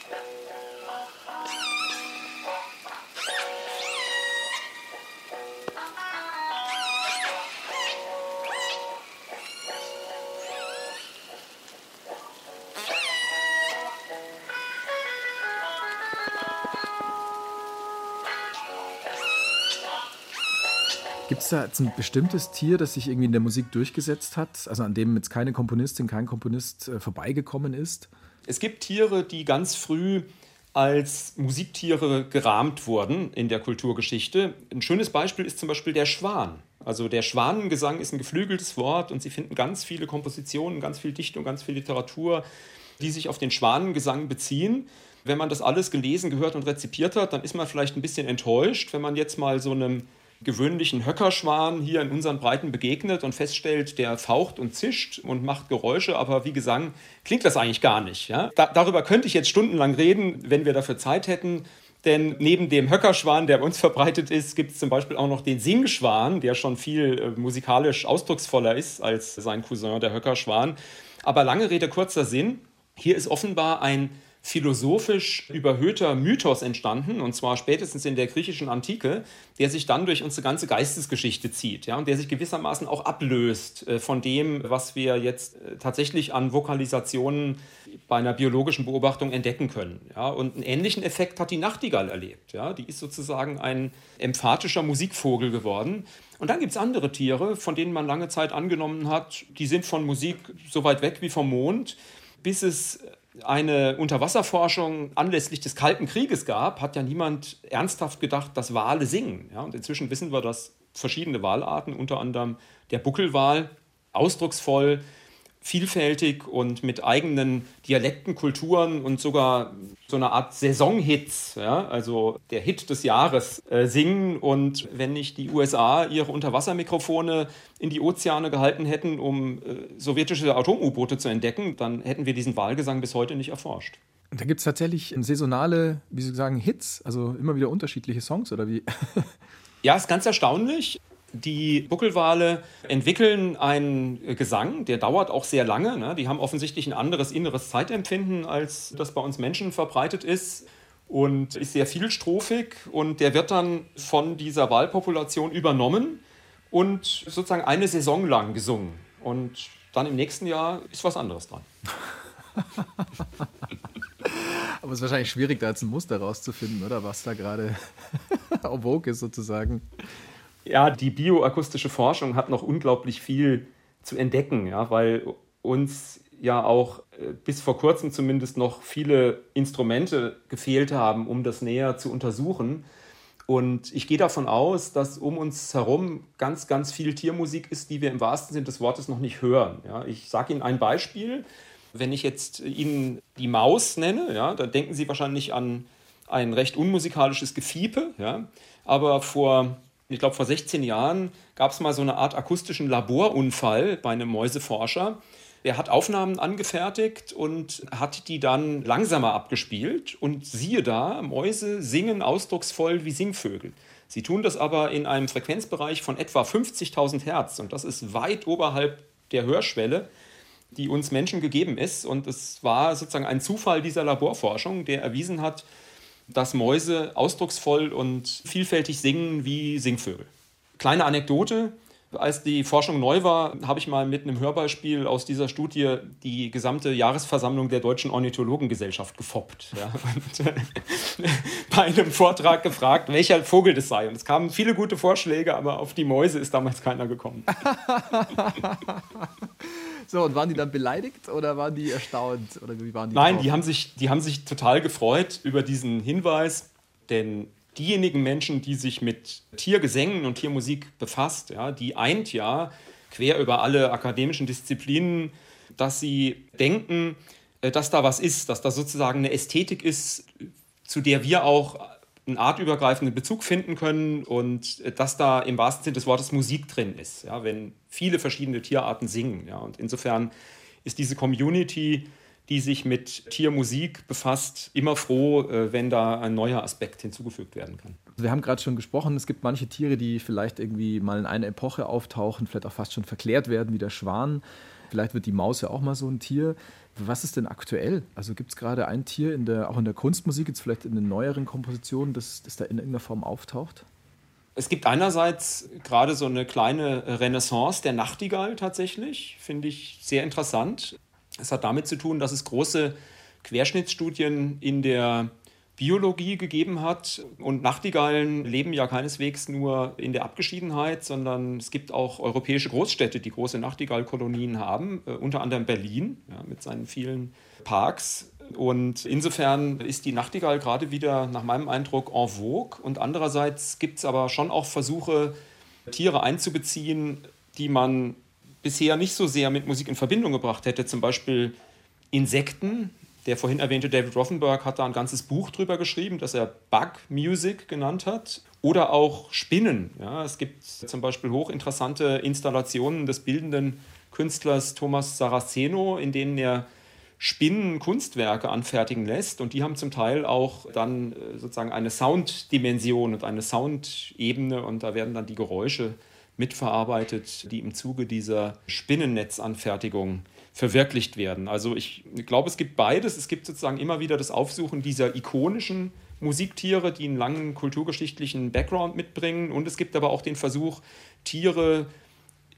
Es da jetzt ein bestimmtes Tier, das sich irgendwie in der Musik durchgesetzt hat? Also an dem jetzt keine Komponistin, kein Komponist äh, vorbeigekommen ist? Es gibt Tiere, die ganz früh als Musiktiere gerahmt wurden in der Kulturgeschichte. Ein schönes Beispiel ist zum Beispiel der Schwan. Also der Schwanengesang ist ein geflügeltes Wort und Sie finden ganz viele Kompositionen, ganz viel Dichtung, ganz viel Literatur, die sich auf den Schwanengesang beziehen. Wenn man das alles gelesen, gehört und rezipiert hat, dann ist man vielleicht ein bisschen enttäuscht, wenn man jetzt mal so einem gewöhnlichen Höckerschwan hier in unseren Breiten begegnet und feststellt, der faucht und zischt und macht Geräusche, aber wie Gesang klingt das eigentlich gar nicht. Ja? Da, darüber könnte ich jetzt stundenlang reden, wenn wir dafür Zeit hätten. Denn neben dem Höckerschwan, der bei uns verbreitet ist, gibt es zum Beispiel auch noch den Singschwan, der schon viel äh, musikalisch ausdrucksvoller ist als sein Cousin, der Höckerschwan. Aber lange Rede, kurzer Sinn. Hier ist offenbar ein philosophisch überhöhter Mythos entstanden, und zwar spätestens in der griechischen Antike, der sich dann durch unsere ganze Geistesgeschichte zieht ja, und der sich gewissermaßen auch ablöst äh, von dem, was wir jetzt äh, tatsächlich an Vokalisationen bei einer biologischen Beobachtung entdecken können. Ja. Und einen ähnlichen Effekt hat die Nachtigall erlebt. Ja. Die ist sozusagen ein emphatischer Musikvogel geworden. Und dann gibt es andere Tiere, von denen man lange Zeit angenommen hat, die sind von Musik so weit weg wie vom Mond, bis es eine Unterwasserforschung anlässlich des Kalten Krieges gab, hat ja niemand ernsthaft gedacht, dass Wale singen. Ja, und inzwischen wissen wir, dass verschiedene Walarten, unter anderem der Buckelwal, ausdrucksvoll vielfältig und mit eigenen Dialekten, Kulturen und sogar so eine Art Saisonhits, ja, also der Hit des Jahres, äh, singen. Und wenn nicht die USA ihre Unterwassermikrofone in die Ozeane gehalten hätten, um äh, sowjetische Atom-U-Boote zu entdecken, dann hätten wir diesen Wahlgesang bis heute nicht erforscht. Und da gibt es tatsächlich saisonale, wie Sie sagen, Hits, also immer wieder unterschiedliche Songs oder wie? ja, ist ganz erstaunlich. Die Buckelwale entwickeln einen Gesang, der dauert auch sehr lange. Ne? Die haben offensichtlich ein anderes inneres Zeitempfinden, als das bei uns Menschen verbreitet ist und ist sehr vielstrophig und der wird dann von dieser Walpopulation übernommen und sozusagen eine Saison lang gesungen. Und dann im nächsten Jahr ist was anderes dran. Aber es ist wahrscheinlich schwierig, da jetzt ein Muster rauszufinden, oder was da gerade en ist sozusagen. Ja, die bioakustische Forschung hat noch unglaublich viel zu entdecken, ja, weil uns ja auch äh, bis vor kurzem zumindest noch viele Instrumente gefehlt haben, um das näher zu untersuchen. Und ich gehe davon aus, dass um uns herum ganz, ganz viel Tiermusik ist, die wir im wahrsten Sinne des Wortes noch nicht hören. Ja, ich sage Ihnen ein Beispiel. Wenn ich jetzt Ihnen die Maus nenne, ja, dann denken Sie wahrscheinlich an ein recht unmusikalisches Gefiepe. Ja. Aber vor ich glaube, vor 16 Jahren gab es mal so eine Art akustischen Laborunfall bei einem Mäuseforscher. Der hat Aufnahmen angefertigt und hat die dann langsamer abgespielt. Und siehe da, Mäuse singen ausdrucksvoll wie Singvögel. Sie tun das aber in einem Frequenzbereich von etwa 50.000 Hertz. Und das ist weit oberhalb der Hörschwelle, die uns Menschen gegeben ist. Und es war sozusagen ein Zufall dieser Laborforschung, der erwiesen hat, dass Mäuse ausdrucksvoll und vielfältig singen wie Singvögel. Kleine Anekdote. Als die Forschung neu war, habe ich mal mit einem Hörbeispiel aus dieser Studie die gesamte Jahresversammlung der Deutschen Ornithologengesellschaft gefoppt. Ja, äh, bei einem Vortrag gefragt, welcher Vogel das sei. Und es kamen viele gute Vorschläge, aber auf die Mäuse ist damals keiner gekommen. So, und waren die dann beleidigt oder waren die erstaunt? Oder wie waren die Nein, drauf? die haben, sich, die haben sich total gefreut über diesen Hinweis, denn diejenigen Menschen, die sich mit Tiergesängen und Tiermusik befasst, ja, die eint ja quer über alle akademischen Disziplinen, dass sie denken, äh, dass da was ist, dass da sozusagen eine Ästhetik ist, zu der wir auch einen artübergreifenden Bezug finden können und äh, dass da im wahrsten Sinne des Wortes Musik drin ist, ja, wenn viele verschiedene Tierarten singen. Ja, und insofern ist diese Community, die sich mit Tiermusik befasst, immer froh, äh, wenn da ein neuer Aspekt hinzugefügt werden kann. Wir haben gerade schon gesprochen, es gibt manche Tiere, die vielleicht irgendwie mal in einer Epoche auftauchen, vielleicht auch fast schon verklärt werden, wie der Schwan. Vielleicht wird die Maus ja auch mal so ein Tier. Was ist denn aktuell? Also gibt es gerade ein Tier, in der, auch in der Kunstmusik, jetzt vielleicht in den neueren Kompositionen, das, das da in irgendeiner Form auftaucht? Es gibt einerseits gerade so eine kleine Renaissance der Nachtigall tatsächlich, finde ich sehr interessant. Es hat damit zu tun, dass es große Querschnittsstudien in der Biologie gegeben hat. Und Nachtigallen leben ja keineswegs nur in der Abgeschiedenheit, sondern es gibt auch europäische Großstädte, die große Nachtigallkolonien haben, äh, unter anderem Berlin ja, mit seinen vielen Parks. Und insofern ist die Nachtigall gerade wieder nach meinem Eindruck en vogue. Und andererseits gibt es aber schon auch Versuche, Tiere einzubeziehen, die man bisher nicht so sehr mit Musik in Verbindung gebracht hätte. Zum Beispiel Insekten, der vorhin erwähnte David Rothenberg hat da ein ganzes Buch drüber geschrieben, das er Bug Music genannt hat. Oder auch Spinnen. Ja, es gibt zum Beispiel hochinteressante Installationen des bildenden Künstlers Thomas Saraceno, in denen er Spinnen Kunstwerke anfertigen lässt. Und die haben zum Teil auch dann äh, sozusagen eine Sounddimension und eine Soundebene. Und da werden dann die Geräusche mitverarbeitet, die im Zuge dieser Spinnennetzanfertigung verwirklicht werden. Also ich glaube, es gibt beides. Es gibt sozusagen immer wieder das Aufsuchen dieser ikonischen Musiktiere, die einen langen kulturgeschichtlichen Background mitbringen. Und es gibt aber auch den Versuch, Tiere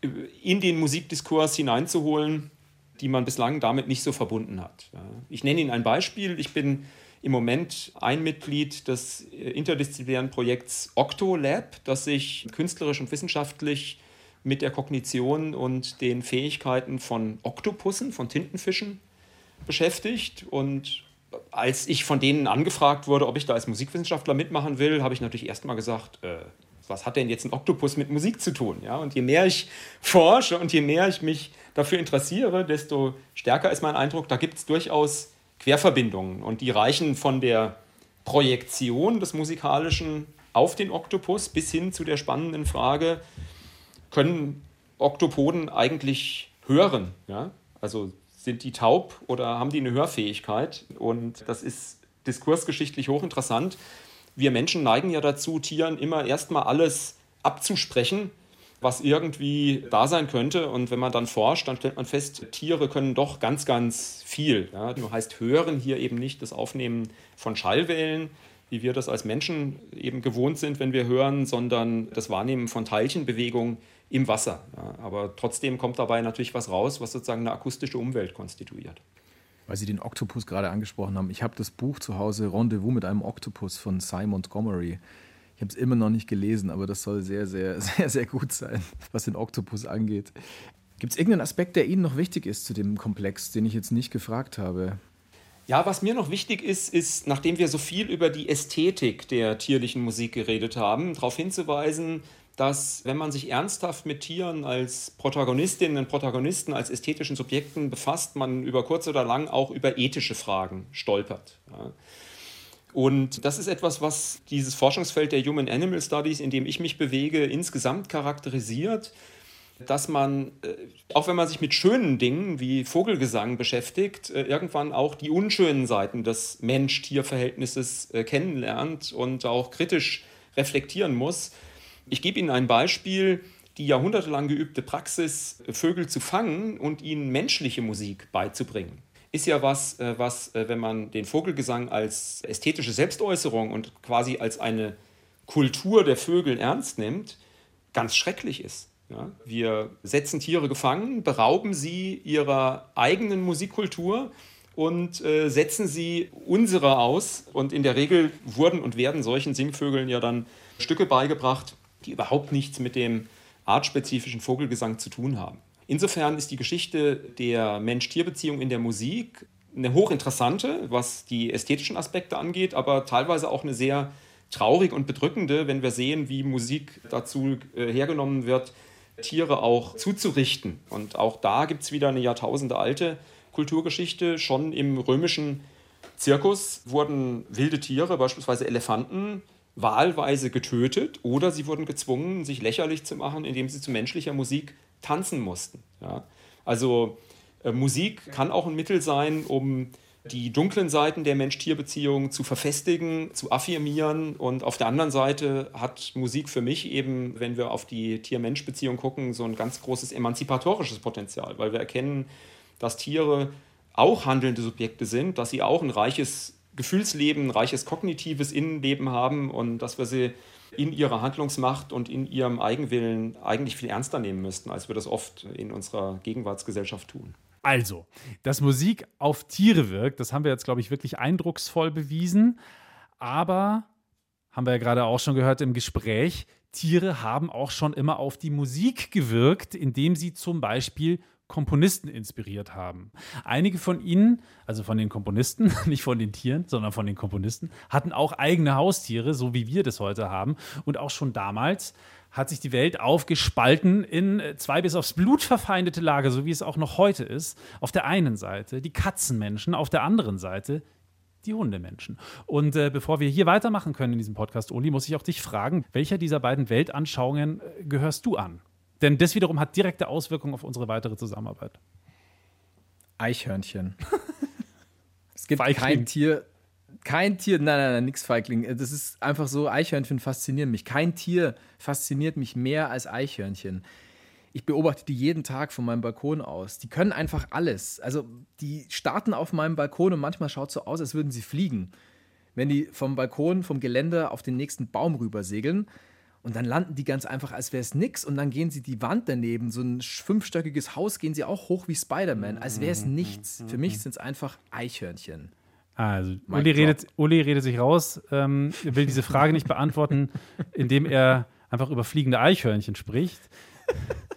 äh, in den Musikdiskurs hineinzuholen, die man bislang damit nicht so verbunden hat. Ich nenne Ihnen ein Beispiel. Ich bin im Moment ein Mitglied des äh, interdisziplinären Projekts Octolab, das sich künstlerisch und wissenschaftlich mit der Kognition und den Fähigkeiten von Oktopussen, von Tintenfischen beschäftigt. Und als ich von denen angefragt wurde, ob ich da als Musikwissenschaftler mitmachen will, habe ich natürlich erstmal gesagt, äh, was hat denn jetzt ein Oktopus mit Musik zu tun? Ja, und je mehr ich forsche und je mehr ich mich dafür interessiere, desto stärker ist mein Eindruck, da gibt es durchaus Querverbindungen. Und die reichen von der Projektion des Musikalischen auf den Oktopus bis hin zu der spannenden Frage, können Oktopoden eigentlich hören? Ja? Also sind die taub oder haben die eine Hörfähigkeit? Und das ist diskursgeschichtlich hochinteressant. Wir Menschen neigen ja dazu, Tieren immer erstmal alles abzusprechen, was irgendwie da sein könnte. Und wenn man dann forscht, dann stellt man fest, Tiere können doch ganz, ganz viel. Ja? Nur heißt hören hier eben nicht das Aufnehmen von Schallwellen, wie wir das als Menschen eben gewohnt sind, wenn wir hören, sondern das Wahrnehmen von Teilchenbewegungen im Wasser. Ja? Aber trotzdem kommt dabei natürlich was raus, was sozusagen eine akustische Umwelt konstituiert. Weil Sie den Oktopus gerade angesprochen haben. Ich habe das Buch zu Hause Rendezvous mit einem Oktopus von Simon Montgomery. Ich habe es immer noch nicht gelesen, aber das soll sehr, sehr, sehr, sehr gut sein, was den Oktopus angeht. Gibt es irgendeinen Aspekt, der Ihnen noch wichtig ist zu dem Komplex, den ich jetzt nicht gefragt habe? Ja, was mir noch wichtig ist, ist, nachdem wir so viel über die Ästhetik der tierlichen Musik geredet haben, darauf hinzuweisen, dass wenn man sich ernsthaft mit Tieren als Protagonistinnen und Protagonisten, als ästhetischen Subjekten befasst, man über kurz oder lang auch über ethische Fragen stolpert. Und das ist etwas, was dieses Forschungsfeld der Human Animal Studies, in dem ich mich bewege, insgesamt charakterisiert, dass man, äh, auch wenn man sich mit schönen Dingen wie Vogelgesang beschäftigt, äh, irgendwann auch die unschönen Seiten des Mensch-Tier-Verhältnisses äh, kennenlernt und auch kritisch reflektieren muss. Ich gebe Ihnen ein Beispiel, die jahrhundertelang geübte Praxis, Vögel zu fangen und ihnen menschliche Musik beizubringen ist ja was, äh, was, äh, wenn man den Vogelgesang als ästhetische Selbstäußerung und quasi als eine Kultur der Vögel ernst nimmt, ganz schrecklich ist. Ja, wir setzen Tiere gefangen, berauben sie ihrer eigenen Musikkultur und äh, setzen sie unserer aus. Und in der Regel wurden und werden solchen Singvögeln ja dann Stücke beigebracht, die überhaupt nichts mit dem artspezifischen Vogelgesang zu tun haben. Insofern ist die Geschichte der Mensch-Tier-Beziehung in der Musik eine hochinteressante, was die ästhetischen Aspekte angeht, aber teilweise auch eine sehr traurig und bedrückende, wenn wir sehen, wie Musik dazu äh, hergenommen wird, Tiere auch zuzurichten. Und auch da gibt es wieder eine jahrtausendealte Kulturgeschichte. Schon im römischen Zirkus wurden wilde Tiere, beispielsweise Elefanten, wahlweise getötet oder sie wurden gezwungen, sich lächerlich zu machen, indem sie zu menschlicher Musik tanzen mussten. Ja? Also äh, Musik kann auch ein Mittel sein, um die dunklen Seiten der Mensch-Tier-Beziehung zu verfestigen, zu affirmieren. Und auf der anderen Seite hat Musik für mich eben, wenn wir auf die Tier-Mensch-Beziehung gucken, so ein ganz großes emanzipatorisches Potenzial, weil wir erkennen, dass Tiere auch handelnde Subjekte sind, dass sie auch ein reiches Gefühlsleben, ein reiches kognitives Innenleben haben und dass wir sie in ihrer Handlungsmacht und in ihrem Eigenwillen eigentlich viel ernster nehmen müssten, als wir das oft in unserer Gegenwartsgesellschaft tun. Also, dass Musik auf Tiere wirkt, das haben wir jetzt, glaube ich, wirklich eindrucksvoll bewiesen. Aber, haben wir ja gerade auch schon gehört im Gespräch, Tiere haben auch schon immer auf die Musik gewirkt, indem sie zum Beispiel Komponisten inspiriert haben. Einige von ihnen, also von den Komponisten, nicht von den Tieren, sondern von den Komponisten, hatten auch eigene Haustiere, so wie wir das heute haben. Und auch schon damals hat sich die Welt aufgespalten in zwei bis aufs Blut verfeindete Lager, so wie es auch noch heute ist. Auf der einen Seite die Katzenmenschen, auf der anderen Seite die Hundemenschen. Und äh, bevor wir hier weitermachen können in diesem Podcast, Uli, muss ich auch dich fragen, welcher dieser beiden Weltanschauungen äh, gehörst du an? Denn das wiederum hat direkte Auswirkungen auf unsere weitere Zusammenarbeit. Eichhörnchen. es gibt Feigling. kein Tier, kein Tier, nein, nein, nein, nix Feigling. Das ist einfach so, Eichhörnchen faszinieren mich. Kein Tier fasziniert mich mehr als Eichhörnchen. ich beobachte die jeden Tag von meinem Balkon aus. Die können einfach alles. Also die starten auf meinem Balkon und manchmal schaut es so aus, als würden sie fliegen. Wenn die vom Balkon, vom Geländer auf den nächsten Baum rüber segeln. Und dann landen die ganz einfach, als wäre es nix. Und dann gehen sie die Wand daneben, so ein fünfstöckiges Haus, gehen sie auch hoch wie Spider-Man, als wäre es nichts. Für mich sind es einfach Eichhörnchen. Also, Mic Uli redet, Uli redet sich raus, ähm, will diese Frage nicht beantworten, indem er einfach über fliegende Eichhörnchen spricht.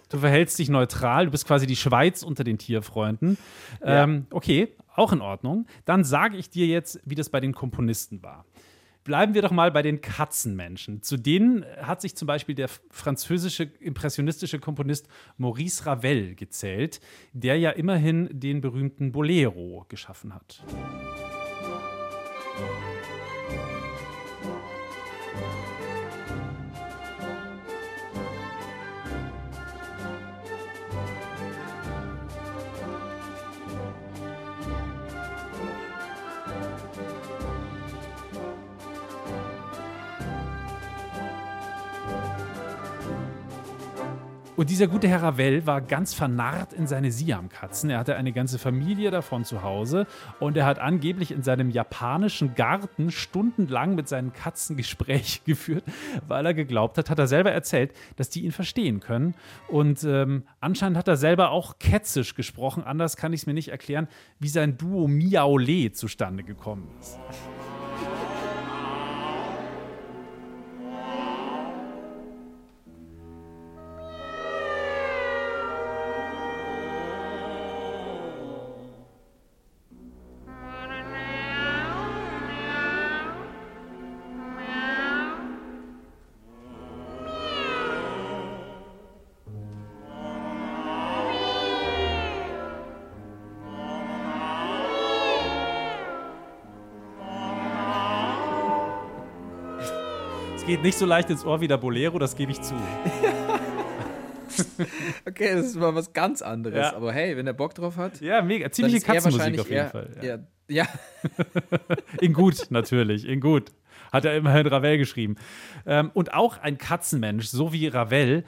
Du verhältst dich neutral, du bist quasi die Schweiz unter den Tierfreunden. Ähm, okay, auch in Ordnung. Dann sage ich dir jetzt, wie das bei den Komponisten war. Bleiben wir doch mal bei den Katzenmenschen. Zu denen hat sich zum Beispiel der französische impressionistische Komponist Maurice Ravel gezählt, der ja immerhin den berühmten Bolero geschaffen hat. Und dieser gute Herr Ravel war ganz vernarrt in seine Siamkatzen. Er hatte eine ganze Familie davon zu Hause und er hat angeblich in seinem japanischen Garten stundenlang mit seinen Katzen Gespräche geführt, weil er geglaubt hat, hat er selber erzählt, dass die ihn verstehen können. Und ähm, anscheinend hat er selber auch ketzisch gesprochen. Anders kann ich es mir nicht erklären, wie sein Duo Miaole zustande gekommen ist. Geht nicht so leicht ins Ohr wie der Bolero, das gebe ich zu. Okay, das ist mal was ganz anderes. Ja. Aber hey, wenn er Bock drauf hat. Ja, mega. Ziemliche Katzenmusik auf jeden eher- Fall. Ja. eher- ja. In gut, natürlich, in gut. Hat er immerhin Ravel geschrieben. Ähm, und auch ein Katzenmensch, so wie Ravel,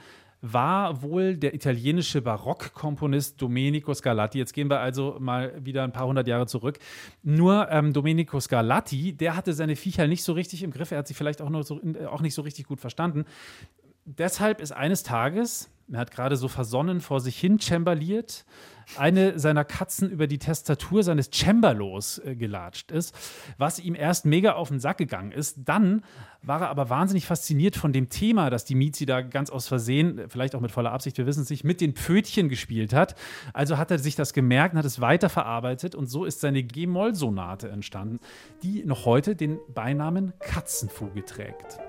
war wohl der italienische Barockkomponist Domenico Scarlatti. Jetzt gehen wir also mal wieder ein paar hundert Jahre zurück. Nur ähm, Domenico Scarlatti, der hatte seine Viecher nicht so richtig im Griff. Er hat sie vielleicht auch, nur so, äh, auch nicht so richtig gut verstanden. Deshalb ist eines Tages, er hat gerade so versonnen vor sich hin chambaliert, eine seiner Katzen über die Tastatur seines Cembalos äh, gelatscht ist, was ihm erst mega auf den Sack gegangen ist. Dann war er aber wahnsinnig fasziniert von dem Thema, das die Mizi da ganz aus Versehen, vielleicht auch mit voller Absicht, wir wissen es nicht, mit den Pfötchen gespielt hat. Also hat er sich das gemerkt und hat es weiterverarbeitet und so ist seine G-Moll-Sonate entstanden, die noch heute den Beinamen Katzenfuge trägt.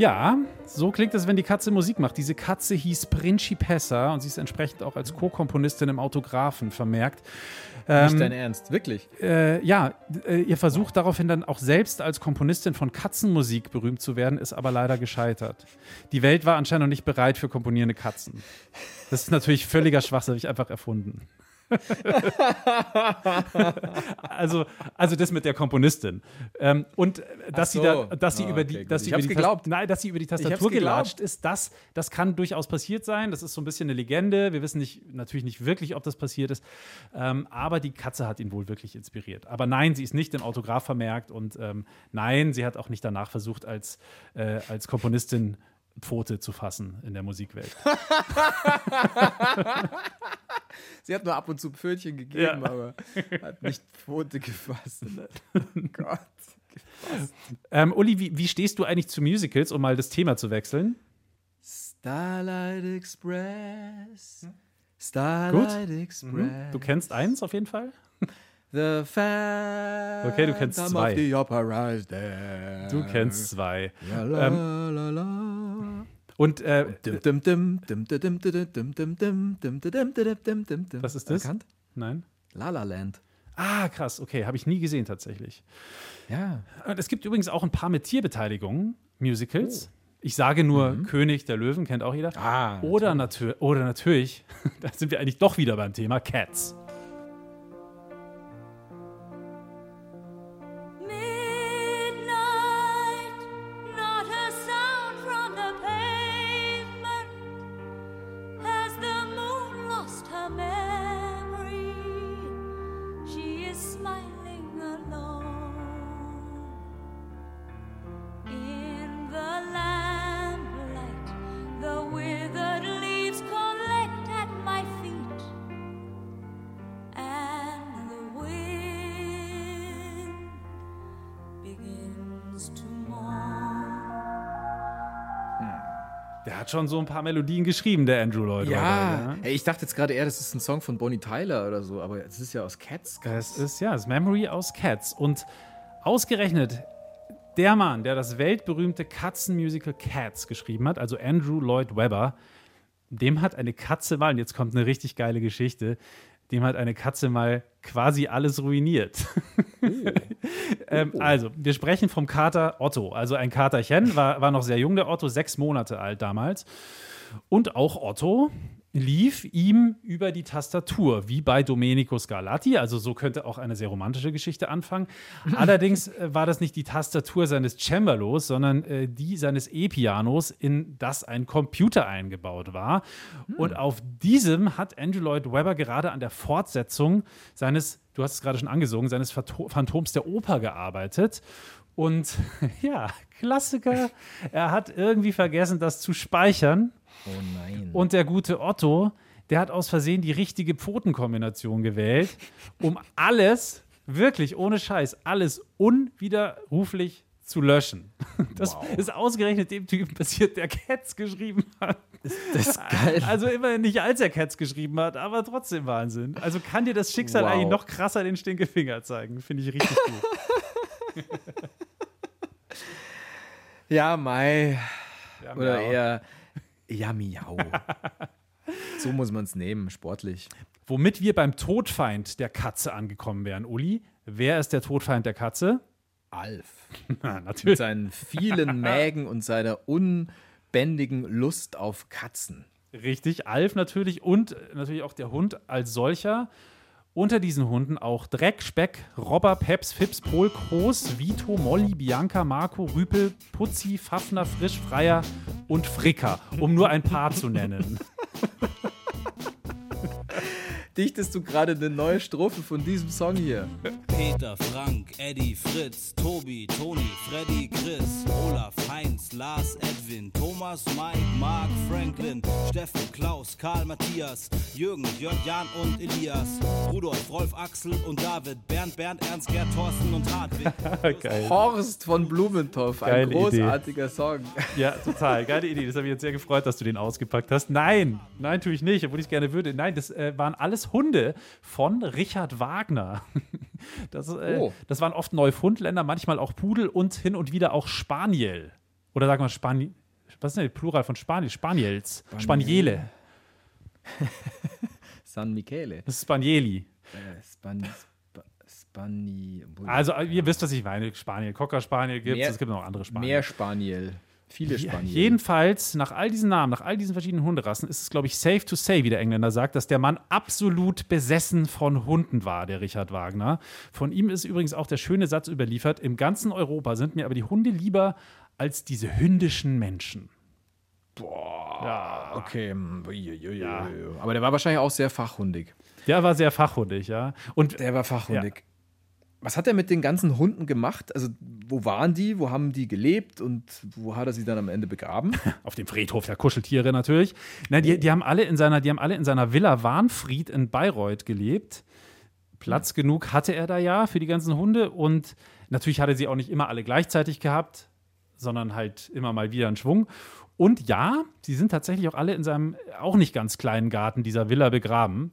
Ja, so klingt es, wenn die Katze Musik macht. Diese Katze hieß Principessa und sie ist entsprechend auch als Co-Komponistin im Autographen vermerkt. Nicht Ähm, dein Ernst, wirklich. äh, ja, äh, ihr Versuch daraufhin dann auch selbst als Komponistin von Katzenmusik berühmt zu werden, ist aber leider gescheitert. Die Welt war anscheinend noch nicht bereit für komponierende Katzen. Das ist natürlich völliger Schwachsinn, habe ich einfach erfunden. Also, also das mit der Komponistin. Ähm, und dass Ach sie so. da, dass sie Ah, über die, dass sie über die geglaubt. Nein, dass sie über die Tastatur gelatscht ist, das, das kann durchaus passiert sein. Das ist so ein bisschen eine Legende. Wir wissen nicht, natürlich nicht wirklich, ob das passiert ist. Ähm, aber die Katze hat ihn wohl wirklich inspiriert. Aber nein, sie ist nicht im Autograph vermerkt und ähm, nein, sie hat auch nicht danach versucht, als, äh, als Komponistin Pfote zu fassen in der Musikwelt. Sie hat nur ab und zu Pfötchen gegeben, Ja. aber hat nicht Pfote gefasst. Gott. ähm, Uli, wie, wie stehst du eigentlich zu Musicals, um mal das Thema zu wechseln? Starlight Express. Starlight Express. Mhm. Du kennst eins auf jeden Fall? The Phantom Okay, du kennst zwei. Du kennst zwei. Ja, la, Ähm, la, la. Und was ist das? Erkannt? Nein. La La Land. Ah, krass, okay, habe ich nie gesehen tatsächlich. Ja. Und es gibt übrigens auch ein paar mit Tierbeteiligungen, Musicals. Oh. Ich sage nur mhm. König der Löwen, kennt auch jeder. Ah, oder, natürlich. Natür oder natürlich, da sind wir eigentlich doch wieder beim Thema Cats. Hat schon so ein paar Melodien geschrieben, der Andrew Lloyd. Ja, Webber, Ey, ich dachte jetzt gerade eher, das ist ein Song von Bonnie Tyler oder so, aber es ist ja aus Cats. Es ist ja das Memory aus Cats. Und ausgerechnet der Mann, der das weltberühmte Katzenmusical Cats geschrieben hat, also Andrew Lloyd Webber, dem hat eine Katze mal, und jetzt kommt eine richtig geile Geschichte, dem hat eine Katze mal quasi alles ruiniert. ähm, also, wir sprechen vom Kater Otto. Also ein Katerchen, war, war noch sehr jung, der Otto, sechs Monate alt damals. Und auch Otto lief ihm über die Tastatur, wie bei Domenico Scarlatti. Also so könnte auch eine sehr romantische Geschichte anfangen. Allerdings äh, war das nicht die Tastatur seines Cembalos, sondern äh, die seines E-Pianos, in das ein Computer eingebaut war. Und auf diesem hat Andrew Lloyd Webber gerade an der Fortsetzung seines, du hast es gerade schon angesungen, seines Phanto- Phantoms der Oper gearbeitet. Und ja, Klassiker. Er hat irgendwie vergessen, das zu speichern. Oh nein. Und der gute Otto, der hat aus Versehen die richtige Pfotenkombination gewählt, um alles, wirklich ohne Scheiß, alles unwiderruflich zu löschen. Das ist ausgerechnet dem Typen passiert, der Cats geschrieben hat. das ist geil. Also immerhin nicht, als er Cats geschrieben hat, aber trotzdem Wahnsinn. Also kann dir das Schicksal Wow. eigentlich noch krasser den Stinkefinger zeigen. Finde ich richtig gut. Ja, Mai. Ja, Oder eher, ja, miau. so muss man es nehmen, sportlich. Womit wir beim Todfeind der Katze angekommen wären, Uli. Wer ist der Todfeind der Katze? Alf. Na, Mit natürlich. seinen vielen Mägen und seiner unbändigen Lust auf Katzen. Richtig, Alf natürlich und natürlich auch der Hund als solcher. Unter diesen Hunden auch Dreck, Speck, Robber, Peps, Fips, Pol, Groß, Vito, Molly, Bianca, Marco, Rüpel, Putzi, Pfaffner, Frisch, Freier und Fricker, um nur ein paar zu nennen. Dichtest du gerade eine neue Strophe von diesem Song hier? Peter, Frank, Eddie, Fritz, Tobi, Toni, Freddy, Chris, Olaf, Heinz, Lars, Edwin, Thomas, Mike, Mark, Franklin, Steffen, Klaus, Karl, Matthias, Jürgen, Jörg, Jan und Elias, Rudolf, Rolf, Axel und David, Bernd, Bernd, Ernst, Gerd, Thorsten und Hartwig. Geil. Horst von Blumentopf, ein Geile Idee. großartiger Song. Ja, total. Geile Idee. Das habe ich jetzt sehr gefreut, dass du den ausgepackt hast. Nein, nein, tue ich nicht, obwohl ich es gerne würde. Nein, das äh, waren alles Hunde von Richard Wagner. Das, äh, Oh. das waren oft Neufundländer, manchmal auch Pudel und hin und wieder auch Spaniel. Oder sagen wir Spaniel. Was ist denn der Plural von Spaniel? Spaniels. Spaniele. San Michele. Das ist Spanieli. Äh, Span, Sp Spani. Also, äh, ihr wisst, was ich meine. Spaniel. Cocker Spaniel gibt es. Es gibt noch andere Spaniel. Mehr Spaniel. Viele Ja, Spaniel. Jedenfalls, nach all diesen Namen, nach all diesen verschiedenen Hunderassen, ist es, glaube ich, safe to say, wie der Engländer sagt, dass der Mann absolut besessen von Hunden war, der Richard Wagner. Von ihm ist übrigens auch der schöne Satz überliefert: Im ganzen Europa sind mir aber die Hunde lieber als diese hündischen Menschen. Boah. Ja. Okay. ui, ui. Aber der war wahrscheinlich auch sehr fachhundig. Der war sehr fachhundig, ja. Und Der war fachhundig. Was hat er mit den ganzen Hunden gemacht? Also, wo waren die? Wo haben die gelebt? Und wo hat er sie dann am Ende begraben? auf dem Friedhof der Kuscheltiere natürlich. Na, die, die, haben alle in seiner, die haben alle in seiner Villa Warnfried in Bayreuth gelebt. Platz genug hatte er da ja für die ganzen Hunde und natürlich hat er sie auch nicht immer alle gleichzeitig gehabt, sondern halt immer mal wieder einen Schwung. Und ja, sie sind tatsächlich auch alle in seinem auch nicht ganz kleinen Garten dieser Villa begraben.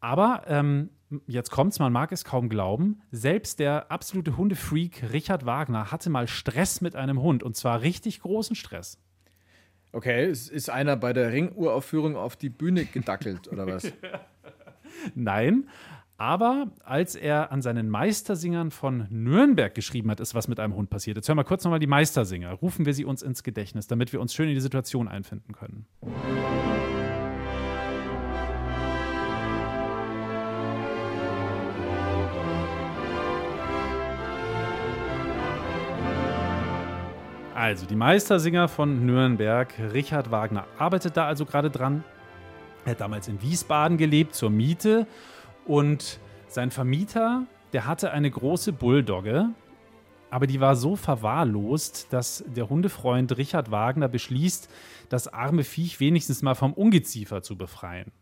Aber ähm, jetzt kommt's, man mag es kaum glauben, selbst der absolute Hundefreak Richard Wagner hatte mal Stress mit einem Hund und zwar richtig großen Stress. Okay, ist einer bei der Ringuraufführung auf die Bühne gedackelt, oder was? Nein, Aber als er an seinen Meistersingern von Nürnberg geschrieben hat, ist was mit einem Hund passiert. Jetzt hören wir kurz nochmal die Meistersinger. Rufen wir sie uns ins Gedächtnis, damit wir uns schön in die Situation einfinden können. Also, die Meistersinger von Nürnberg, Richard Wagner, arbeitet da also gerade dran. Er hat damals in Wiesbaden gelebt zur Miete und sein Vermieter, der hatte eine große Bulldogge, aber die war so verwahrlost, dass der Hundefreund Richard Wagner beschließt, das arme Viech wenigstens mal vom Ungeziefer zu befreien.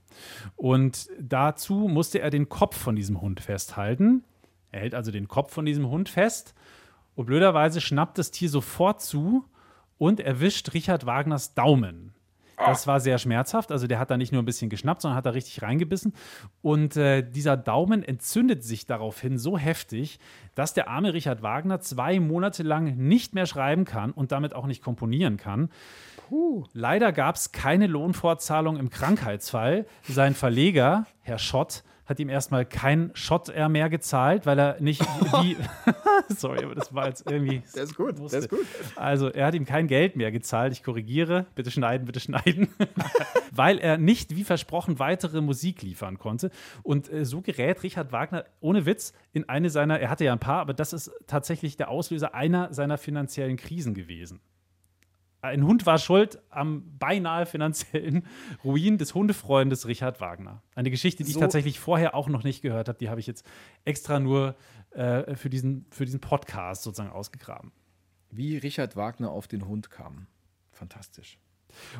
Und dazu musste er den Kopf von diesem Hund festhalten. Er hält also den Kopf von diesem Hund fest und blöderweise schnappt das Tier sofort zu und erwischt Richard Wagners Daumen. Das war sehr schmerzhaft. Also der hat da nicht nur ein bisschen geschnappt, sondern hat da richtig reingebissen. Und äh, dieser Daumen entzündet sich daraufhin so heftig, dass der arme Richard Wagner zwei Monate lang nicht mehr schreiben kann und damit auch nicht komponieren kann. Leider gab es keine Lohnfortzahlung im Krankheitsfall. Sein Verleger, Herr Schott, hat ihm erstmal kein Schott er mehr gezahlt, weil er nicht wie. Sorry, aber das war jetzt irgendwie. Der ist gut, der ist gut. Also, er hat ihm kein Geld mehr gezahlt. Ich korrigiere. Bitte schneiden, bitte schneiden. weil er nicht, wie versprochen, weitere Musik liefern konnte. Und äh, so gerät Richard Wagner ohne Witz in eine seiner. Er hatte ja ein paar, aber das ist tatsächlich der Auslöser einer seiner finanziellen Krisen gewesen. Ein Hund war schuld am beinahe finanziellen Ruin des Hundefreundes Richard Wagner. Eine Geschichte, die So- ich tatsächlich vorher auch noch nicht gehört habe. Die habe ich jetzt extra nur äh, für, diesen, für diesen Podcast sozusagen ausgegraben. Wie Richard Wagner auf den Hund kam. Fantastisch.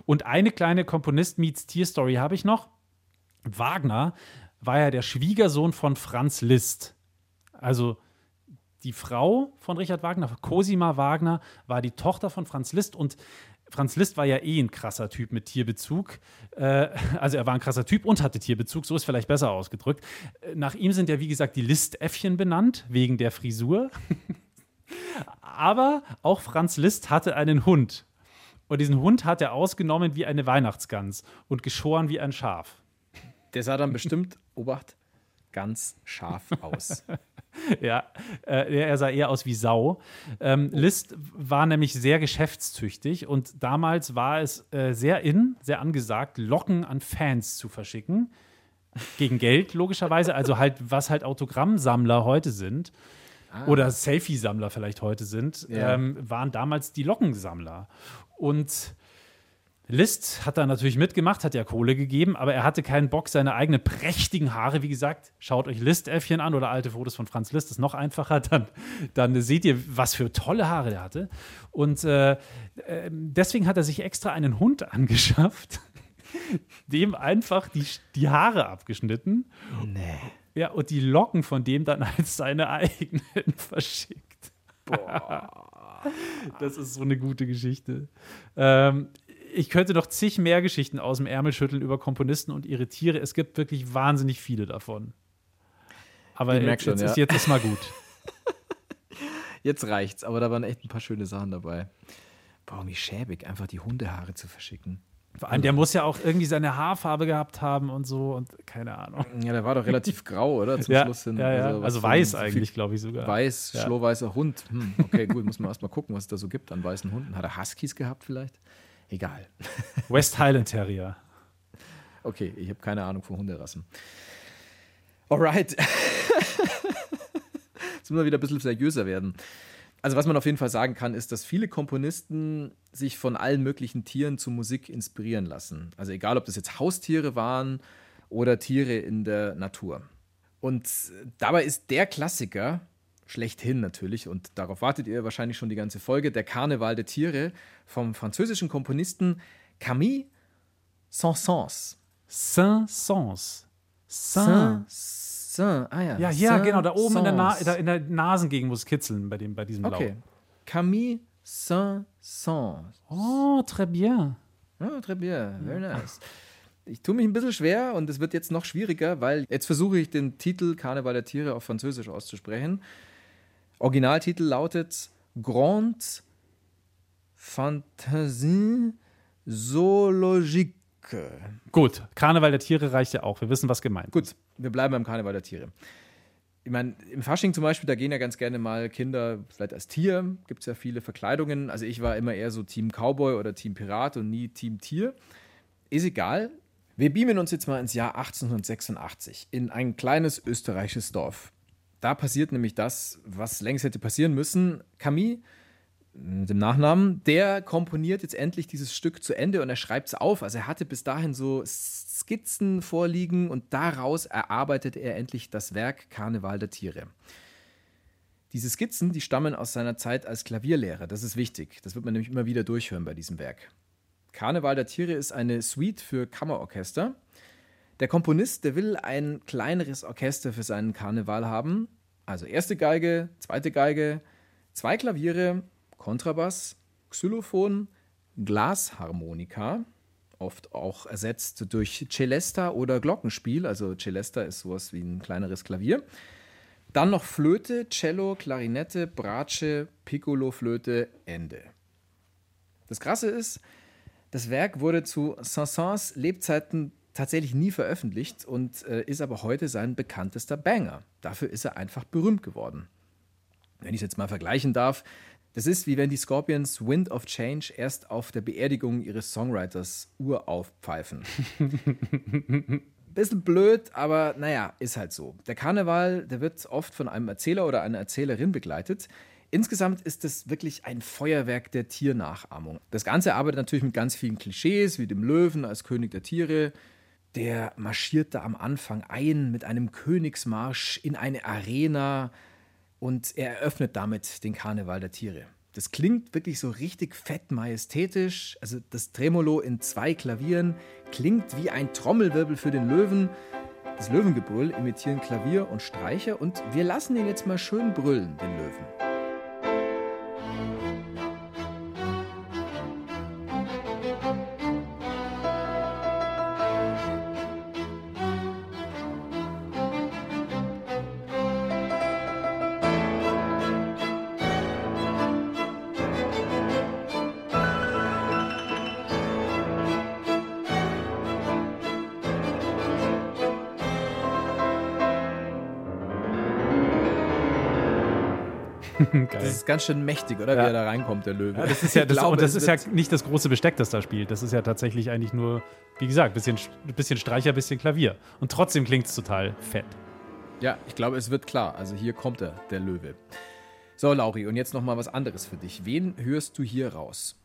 Und eine kleine Komponist-Meets-Tier-Story habe ich noch. Wagner war ja der Schwiegersohn von Franz Liszt. Also die Frau von Richard Wagner, Cosima Wagner, war die Tochter von Franz Liszt und Franz Liszt war ja eh ein krasser Typ mit Tierbezug. Äh, also er war ein krasser Typ und hatte Tierbezug, so ist vielleicht besser ausgedrückt. Äh, Nach ihm sind ja, wie gesagt, die Listtäffchen benannt, wegen der Frisur. Aber auch Franz Liszt hatte einen Hund. Und diesen Hund hat er ausgenommen wie eine Weihnachtsgans und geschoren wie ein Schaf. Der sah dann bestimmt, Obacht, ganz scharf aus. ja, äh, er sah eher aus wie Sau. Ähm, Liszt war nämlich sehr geschäftstüchtig und damals war es äh, sehr in, sehr angesagt, Locken an Fans zu verschicken. Gegen Geld, logischerweise. Also halt, was halt Autogrammsammler heute sind. Oder Selfie-Sammler vielleicht heute sind, Ja. ähm, waren damals die Lockensammler. Und Liszt hat da natürlich mitgemacht, hat ja Kohle gegeben, aber er hatte keinen Bock, seine eigenen prächtigen Haare, wie gesagt, schaut euch Listtäffchen an oder alte Fotos von Franz Liszt, ist noch einfacher, dann, dann seht ihr, was für tolle Haare der hatte. Und äh, äh, deswegen hat er sich extra einen Hund angeschafft, dem einfach die, die Haare abgeschnitten. Nee. Ja, und die Locken von dem dann als seine eigenen verschickt. Das ist so eine gute Geschichte. Ähm, ich könnte noch zig mehr Geschichten aus dem Ärmel schütteln über Komponisten und ihre Tiere. Es gibt wirklich wahnsinnig viele davon. Aber jetzt, schon, jetzt, ja. ist, jetzt ist mal gut. Jetzt reicht's, aber da waren echt ein paar schöne Sachen dabei. Boah, wie schäbig, einfach die Hundehaare zu verschicken. Vor allem, der muss ja auch irgendwie seine Haarfarbe gehabt haben und so und keine Ahnung. Ja, der war doch relativ grau, oder? Zum Ja, Schluss hin. ja, ja. Also ein- weiß eigentlich, glaube ich sogar. Weiß, Ja. schlohweißer Hund. Hm, okay, gut, muss man erstmal gucken, was es da so gibt an weißen Hunden. Hat er Huskies gehabt vielleicht? Egal. West Highland Terrier. Okay, ich habe keine Ahnung von Hunderassen. Alright. Jetzt müssen wir wieder ein bisschen seriöser werden. Also, was man auf jeden Fall sagen kann, ist, dass viele Komponisten sich von allen möglichen Tieren zu Musik inspirieren lassen. Also, egal, ob das jetzt Haustiere waren oder Tiere in der Natur. Und dabei ist der Klassiker schlechthin natürlich, und darauf wartet ihr wahrscheinlich schon die ganze Folge, der Karneval der Tiere vom französischen Komponisten Camille Saint-Saëns. Saint-Saëns. Saint. Saint, ah ja. Ja, ja, genau, da oben in der, Na Saint-Saëns. in der Nasengegend muss es kitzeln bei, dem, bei diesem Okay. Laut. Camille Saint-Saëns. Oh, très bien. Ja, très bien, very nice. Ich tue mich ein bisschen schwer und es wird jetzt noch schwieriger, weil jetzt versuche ich den Titel Karneval der Tiere auf Französisch auszusprechen. Originaltitel lautet Grande Fantasie Zoologique. Gut, Karneval der Tiere reicht ja auch. Wir wissen, was gemeint Gut, wir bleiben beim Karneval der Tiere. Ich meine, im Fasching zum Beispiel, da gehen ja ganz gerne mal Kinder vielleicht als Tier. Gibt es ja viele Verkleidungen. Also ich war immer eher so Team Cowboy oder Team Pirat und nie Team Tier. Ist egal. Wir beamen uns jetzt mal ins Jahr 1886 in ein kleines österreichisches Dorf. Da passiert nämlich das, was längst hätte passieren müssen. Camille, mit dem Nachnamen, der komponiert jetzt endlich dieses Stück zu Ende und er schreibt es auf. Also er hatte bis dahin so Skizzen vorliegen und daraus erarbeitet er endlich das Werk Karneval der Tiere. Diese Skizzen, die stammen aus seiner Zeit als Klavierlehrer. Das ist wichtig. Das wird man nämlich immer wieder durchhören bei diesem Werk. Karneval der Tiere ist eine Suite für Kammerorchester. Der Komponist, der will ein kleineres Orchester für seinen Karneval haben. Also erste Geige, zweite Geige, zwei Klaviere, Kontrabass, Xylophon, Glasharmonika, oft auch ersetzt durch Celesta oder Glockenspiel. Also Celesta ist sowas wie ein kleineres Klavier. Dann noch Flöte, Cello, Klarinette, Bratsche, Piccolo-Flöte, Ende. Das Krasse ist, das Werk wurde zu Saint-Saëns Lebzeiten tatsächlich nie veröffentlicht und äh, ist aber heute sein bekanntester Banger. Dafür ist er einfach berühmt geworden. Wenn ich es jetzt mal vergleichen darf, das ist wie wenn die Scorpions Wind of Change erst auf der Beerdigung ihres Songwriters uraufpfeifen. Bisschen blöd, aber naja, ist halt so. Der Karneval, der wird oft von einem Erzähler oder einer Erzählerin begleitet. Insgesamt ist es wirklich ein Feuerwerk der Tiernachahmung. Das Ganze arbeitet natürlich mit ganz vielen Klischees, wie dem Löwen als König der Tiere. Der marschiert da am Anfang ein mit einem Königsmarsch in eine Arena und er eröffnet damit den Karneval der Tiere. Das klingt wirklich so richtig fett majestätisch. Also das Tremolo in zwei Klavieren klingt wie ein Trommelwirbel für den Löwen. Das Löwengebrüll imitieren Klavier und Streicher und wir lassen ihn jetzt mal schön brüllen, den Löwen. Das ist ganz schön mächtig, oder? Wie Ja. er da reinkommt, der Löwe. Ja, das ist ja, das, glaube, und das ist ja nicht das große Besteck, das da spielt. Das ist ja tatsächlich eigentlich nur, wie gesagt, bisschen, bisschen Streicher, bisschen Klavier. Und trotzdem klingt es total fett. Ja, ich glaube, es wird klar. Also hier kommt er, der Löwe. So, Lauri, und jetzt noch mal was anderes für dich. Wen hörst du hier raus?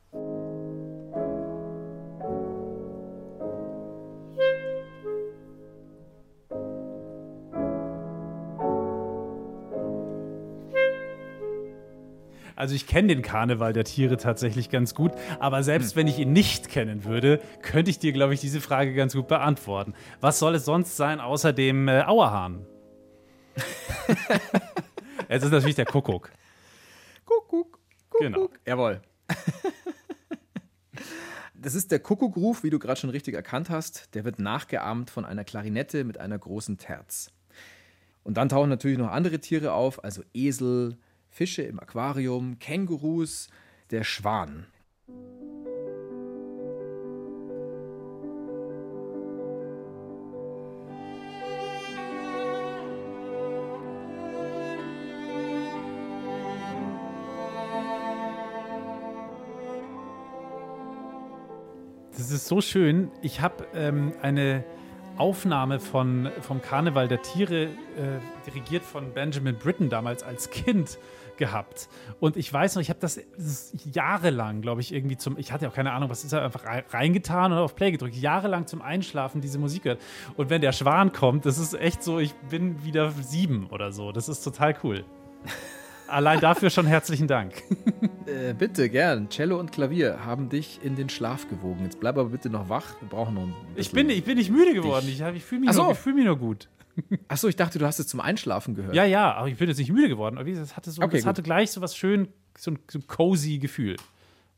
Also ich kenne den Karneval der Tiere tatsächlich ganz gut, aber selbst wenn ich ihn nicht kennen würde, könnte ich dir, glaube ich, diese Frage ganz gut beantworten. Was soll es sonst sein außer dem äh, Auerhahn? es ist natürlich der Kuckuck. Kuckuck, Kuckuck. Genau. Jawohl. Das ist der Kuckuckruf, wie du gerade schon richtig erkannt hast. Der wird nachgeahmt von einer Klarinette mit einer großen Terz. Und dann tauchen natürlich noch andere Tiere auf, also Esel, Fische im Aquarium, Kängurus, der Schwan. Das ist so schön. Ich habe ähm, eine Aufnahme von, vom Karneval der Tiere, äh, dirigiert von Benjamin Britten damals als Kind gehabt. Und ich weiß noch, ich habe das, jahrelang, glaube ich, irgendwie zum, ich hatte auch keine Ahnung, was ist da einfach rei- reingetan und auf Play gedrückt, jahrelang zum Einschlafen diese Musik gehört. Und wenn der Schwan kommt, das ist echt so, ich bin wieder sieben oder so. Das ist total cool. Allein dafür schon herzlichen Dank. Äh, bitte, gern. Cello und Klavier haben dich in den Schlaf gewogen. Jetzt bleib aber bitte noch wach. Wir brauchen noch ein Ich bin, ich bin nicht müde geworden. dich. Ich, ich fühle mich, so. nur- ich fühl mich nur gut. Achso, ich dachte, du hast es zum Einschlafen gehört. Ja, ja, aber ich bin jetzt nicht müde geworden. Aber es hatte, so, Okay, hatte gleich so was schön, so ein, so ein cozy Gefühl.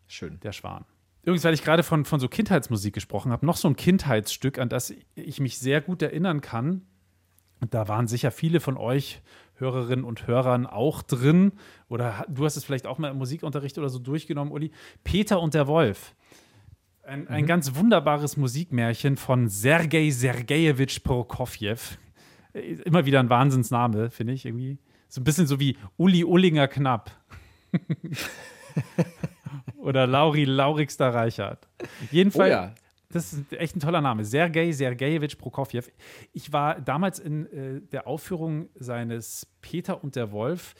Schön. Der Schwan. Übrigens, weil ich gerade von, von so Kindheitsmusik gesprochen habe, noch so ein Kindheitsstück, an das ich mich sehr gut erinnern kann. Und da waren sicher viele von euch Hörerinnen und Hörern auch drin. Oder du hast es vielleicht auch mal im Musikunterricht oder so durchgenommen, Uli. Peter und der Wolf. Ein, ein ganz wunderbares Musikmärchen von Sergei Sergejewitsch Prokofjew. Äh, Immer wieder ein Wahnsinnsname, finde ich irgendwie. So ein bisschen so wie Uli Ullinger Knapp. Oder Lauri Laurigster Reichert. Jedenfalls, Oh ja. Das ist echt ein toller Name. Sergei Sergejewitsch Prokofjew. Ich war damals in äh, der Aufführung seines Peter und der Wolf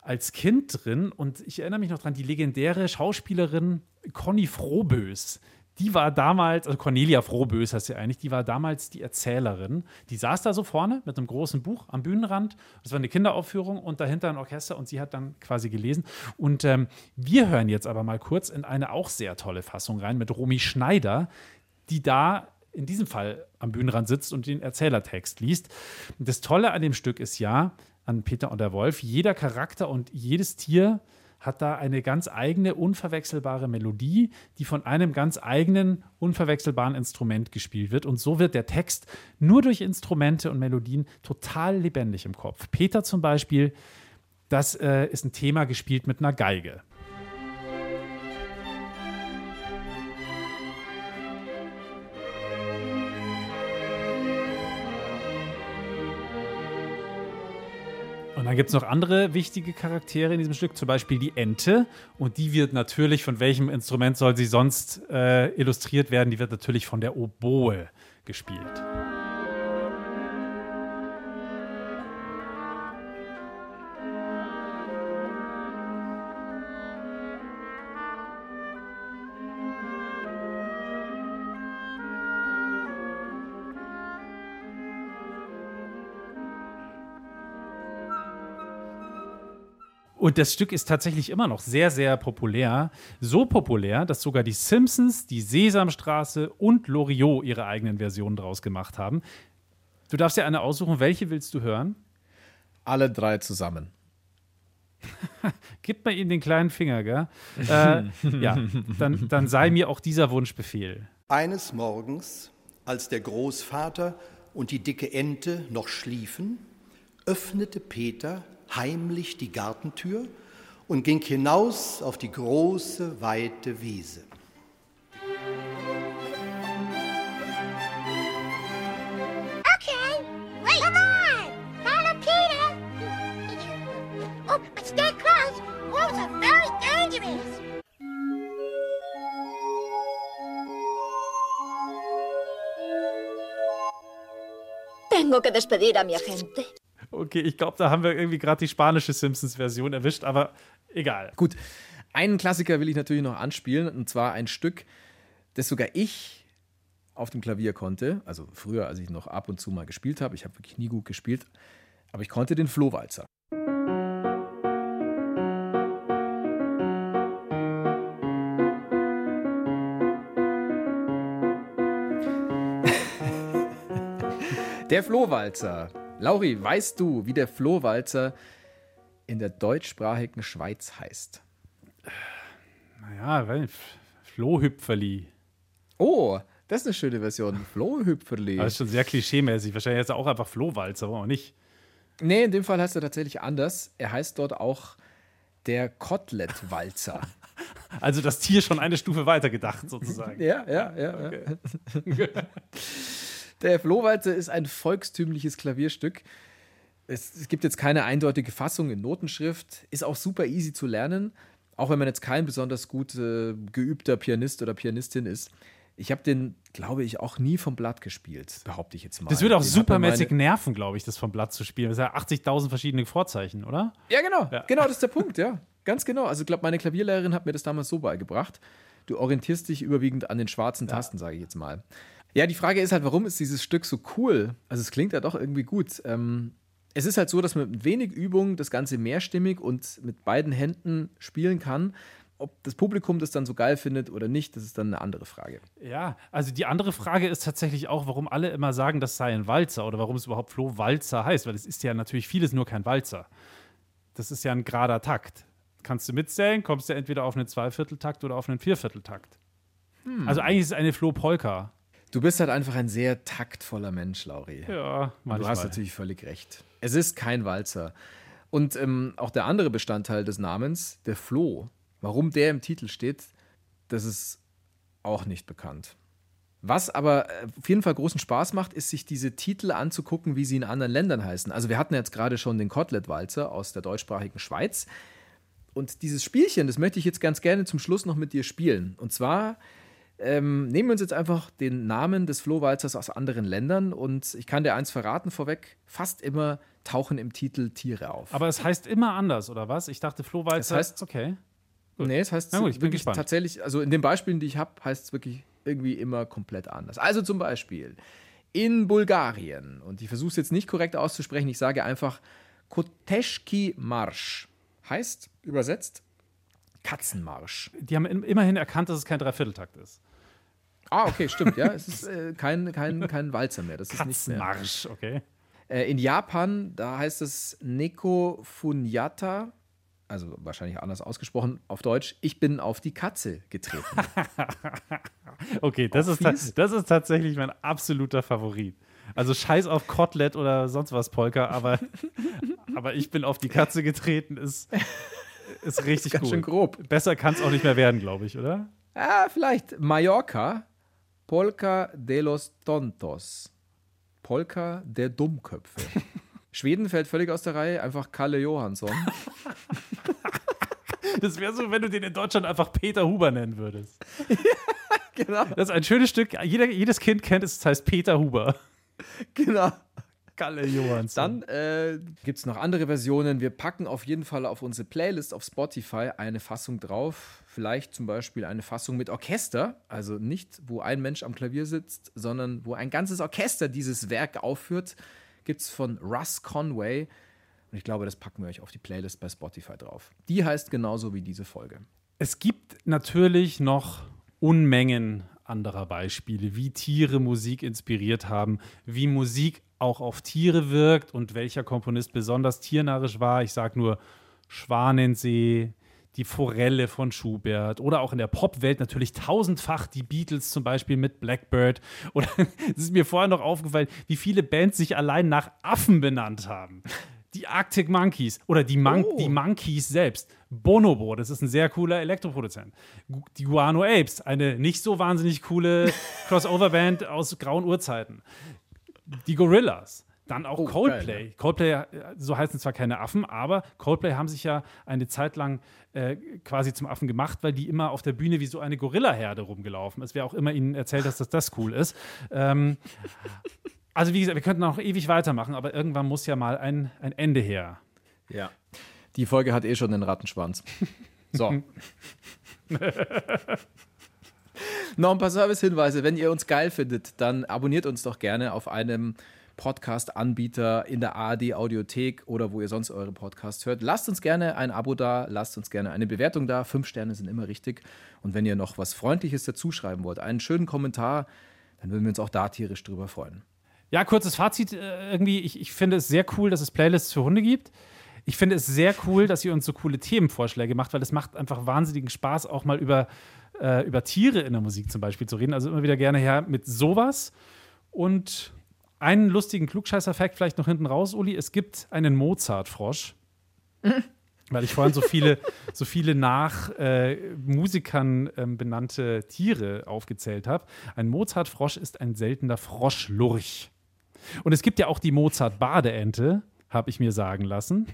als Kind drin und ich erinnere mich noch dran, die legendäre Schauspielerin Conny Frohbös. Die war damals, also Cornelia Frohbös heißt sie eigentlich, die war damals die Erzählerin. Die saß da so vorne mit einem großen Buch am Bühnenrand. Das war eine Kinderaufführung und dahinter ein Orchester und sie hat dann quasi gelesen. Und ähm, wir hören jetzt aber mal kurz in eine auch sehr tolle Fassung rein mit Romy Schneider, die da in diesem Fall am Bühnenrand sitzt und den Erzählertext liest. Das Tolle an dem Stück ist ja, an Peter und der Wolf, jeder Charakter und jedes Tier hat da eine ganz eigene, unverwechselbare Melodie, die von einem ganz eigenen, unverwechselbaren Instrument gespielt wird. Und so wird der Text nur durch Instrumente und Melodien total lebendig im Kopf. Peter zum Beispiel, das äh, ist ein Thema gespielt mit einer Geige. Und dann gibt es noch andere wichtige Charaktere in diesem Stück, zum Beispiel die Ente. Und die wird natürlich, von welchem Instrument soll sie sonst äh, illustriert werden? Die wird natürlich von der Oboe gespielt. Und das Stück ist tatsächlich immer noch sehr, sehr populär. So populär, dass sogar die Simpsons, die Sesamstraße und Loriot ihre eigenen Versionen draus gemacht haben. Du darfst dir eine aussuchen. Welche willst du hören? Alle drei zusammen. Gib mal ihnen den kleinen Finger, gell? äh, ja, dann, dann sei mir auch dieser Wunsch Befehl. Eines Morgens, als der Großvater und die dicke Ente noch schliefen, öffnete Peter heimlich die Gartentür und ging hinaus auf die große, weite Wiese. Okay, wait. Come on. Follow Peter. Oh, but stay close. Wolves are very dangerous. Tengo que despedir a mi agente. Okay, ich glaube, da haben wir irgendwie gerade die spanische Simpsons-Version erwischt, aber egal. Gut, einen Klassiker will ich natürlich noch anspielen, und zwar ein Stück, das sogar ich auf dem Klavier konnte. Also früher, als ich noch ab und zu mal gespielt habe. Ich habe wirklich nie gut gespielt, aber ich konnte den Flohwalzer. Der Flohwalzer. Lauri, weißt du, wie der Flohwalzer in der deutschsprachigen Schweiz heißt? Naja, Flohhüpferli. Oh, das ist eine schöne Version. Flohhüpferli. Das ist schon sehr klischeemäßig. Wahrscheinlich ist er auch einfach Flohwalzer, aber auch nicht. Nee, in dem Fall heißt er tatsächlich anders. Er heißt dort auch der Kotelettwalzer. Also das Tier schon eine Stufe weiter gedacht, sozusagen. ja, ja, ja. ja. Der Flohwalzer ist ein volkstümliches Klavierstück. Es, es, gibt jetzt keine eindeutige Fassung in Notenschrift, ist auch super easy zu lernen, auch wenn man jetzt kein besonders gut äh, geübter Pianist oder Pianistin ist. Ich habe den, glaube ich, auch nie vom Blatt gespielt, behaupte ich jetzt mal. Das würde auch Den supermäßig nerven, glaube ich, das vom Blatt zu spielen. Das sind ja 80.000 verschiedene Vorzeichen, oder? Ja, genau. Ja. Genau, das ist der Punkt, ja. Ganz genau. Also, ich glaube, meine Klavierlehrerin hat mir das damals so beigebracht. Du orientierst dich überwiegend an den schwarzen Tasten, sage ich jetzt mal. Ja, die Frage ist halt, warum ist dieses Stück so cool? Also, es klingt ja doch irgendwie gut. Ähm, es ist halt so, dass man mit wenig Übung das Ganze mehrstimmig und mit beiden Händen spielen kann. Ob das Publikum das dann so geil findet oder nicht, das ist dann eine andere Frage. Ja, also die andere Frage ist tatsächlich auch, warum alle immer sagen, das sei ein Walzer oder warum es überhaupt Flohwalzer heißt, weil es ist ja natürlich vieles nur kein Walzer. Das ist ja ein gerader Takt. Kannst du mitzählen, kommst du entweder auf einen Zweivierteltakt oder auf einen Viervierteltakt. Hm. Also eigentlich ist es eine Flohpolka. Du bist halt einfach ein sehr taktvoller Mensch, Lauri. Ja, Und du manchmal. hast natürlich völlig recht. Es ist kein Walzer. Und ähm, auch der andere Bestandteil des Namens, der Floh, warum der im Titel steht, das ist Auch nicht bekannt. Was aber äh, auf jeden Fall großen Spaß macht, ist, sich diese Titel anzugucken, wie sie in anderen Ländern heißen. Also wir hatten jetzt gerade schon den Kotelett-Walzer aus der deutschsprachigen Schweiz. Und dieses Spielchen, das möchte ich jetzt ganz gerne zum Schluss noch mit dir spielen. Und zwar ähm, nehmen wir uns jetzt einfach den Namen des Flohwalzers aus anderen Ländern und ich kann dir eins verraten vorweg, fast immer tauchen im Titel Tiere auf. Aber es heißt immer anders, oder was? Ich dachte, Flohwalzer. Es heißt- okay. Nee, es heißt Na gut, ich bin wirklich gespannt. tatsächlich, also in den Beispielen, die ich habe, heißt es wirklich irgendwie immer komplett anders. Also zum Beispiel in Bulgarien, und ich versuche es jetzt nicht korrekt auszusprechen, ich sage einfach Koteshki Marsch. Heißt, übersetzt, Katzenmarsch. Die haben im- immerhin erkannt, dass es kein Dreivierteltakt ist. Ah, okay, stimmt, ja. Es ist äh, kein, kein, kein Walzer mehr. Das ist nicht mehr. Katzenmarsch, okay. Äh, in Japan, da heißt es Neko Funyata, also wahrscheinlich anders ausgesprochen, auf Deutsch, ich bin auf die Katze getreten. Okay, das ist, das ist tatsächlich mein absoluter Favorit. Also scheiß auf Kotelett oder sonst was Polka, aber, aber ich bin auf die Katze getreten, ist, ist richtig Ganz cool. schön grob. Besser kann es auch nicht mehr werden, glaube ich, oder? Ah, vielleicht Mallorca, Polka de los Tontos. Polka der Dummköpfe. Schweden fällt völlig aus der Reihe, einfach Kalle Johansson. Das wäre so, wenn du den in Deutschland einfach Peter Huber nennen würdest. genau. Das ist ein schönes Stück. Jeder, jedes Kind kennt es, das heißt Peter Huber. genau. Kalle Johansson. Dann äh, gibt es noch andere Versionen. Wir packen auf jeden Fall auf unsere Playlist auf Spotify eine Fassung drauf. Vielleicht zum Beispiel eine Fassung mit Orchester. Also nicht, wo ein Mensch am Klavier sitzt, sondern wo ein ganzes Orchester dieses Werk aufführt. Gibt es von Russ Conway. Und ich glaube, das packen wir euch auf die Playlist bei Spotify drauf. Die heißt genauso wie diese Folge. Es gibt natürlich noch Unmengen anderer Beispiele, wie Tiere Musik inspiriert haben, wie Musik auch auf Tiere wirkt und welcher Komponist besonders tiernarisch war. Ich sage nur Schwanensee, die Forelle von Schubert oder auch in der Popwelt natürlich tausendfach die Beatles zum Beispiel mit Blackbird. Oder es ist mir vorher noch aufgefallen, wie viele Bands sich allein nach Affen benannt haben. Die Arctic Monkeys oder die, Mon die Monkeys selbst. Bonobo, das ist ein sehr cooler Elektroproduzent. Die Guano Apes, eine nicht so wahnsinnig coole Crossover-Band aus grauen Urzeiten. Die Gorillas. Dann auch Coldplay. Coldplay, äh, so heißen zwar keine Affen, aber Coldplay haben sich ja eine Zeit lang äh, quasi zum Affen gemacht, weil die immer auf der Bühne wie so eine Gorillaherde rumgelaufen ist. Wer auch immer ihnen erzählt, dass das, das cool ist. Ähm, also wie gesagt, wir könnten noch ewig weitermachen, aber irgendwann muss ja mal ein, ein Ende her. Ja. Die Folge hat eh schon den Rattenschwanz. So. Noch ein paar Service-Hinweise. Wenn ihr uns geil findet, dann abonniert uns doch gerne auf einem Podcast-Anbieter in der ARD-Audiothek oder wo ihr sonst eure Podcasts hört. Lasst uns gerne ein Abo da, lasst uns gerne eine Bewertung da. Fünf Sterne sind immer richtig. Und wenn ihr noch was Freundliches dazu schreiben wollt, einen schönen Kommentar, dann würden wir uns auch da tierisch drüber freuen. Ja, kurzes Fazit äh, irgendwie. Ich, ich finde es sehr cool, dass es Playlists für Hunde gibt. Ich finde es sehr cool, dass ihr uns so coole Themenvorschläge macht, weil es macht einfach wahnsinnigen Spaß, auch mal über, äh, über Tiere in der Musik zum Beispiel zu reden. Also immer wieder gerne her mit sowas. Und einen lustigen Klugscheißer-Fact vielleicht noch hinten raus, Uli. Es gibt einen Mozart-Frosch. Weil ich vorhin so viele, so viele nach äh, Musikern ähm, benannte Tiere aufgezählt habe. Ein Mozart-Frosch ist ein seltener Froschlurch. Und es gibt ja auch die Mozart-Badeente, habe ich mir sagen lassen.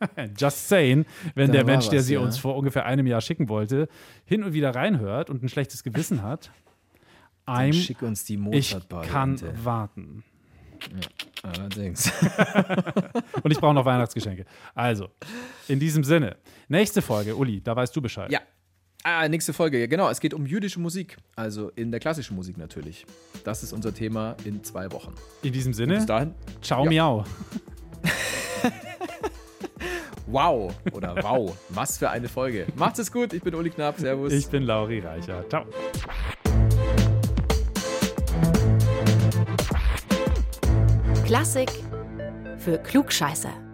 Just saying, wenn Da der Mensch, der was, sie ja. uns vor ungefähr einem Jahr schicken wollte, hin und wieder reinhört und ein schlechtes Gewissen hat, Dann I'm, schick uns die ich kann warten. Allerdings. Und ich brauche noch Weihnachtsgeschenke. Also, in diesem Sinne, nächste Folge, Uli, da weißt du Bescheid. Ja. Ah, nächste Folge. Ja, Genau, es geht um jüdische Musik. Also in der klassischen Musik natürlich. Das ist unser Thema in zwei Wochen. In diesem Und Sinne, Bis dahin. ciao, Ja. miau. Wow oder wow. Was für eine Folge. Macht es gut. Ich bin Uli Knapp. Servus. Ich bin Lauri Reicher. Ciao. Klassik für Klugscheißer.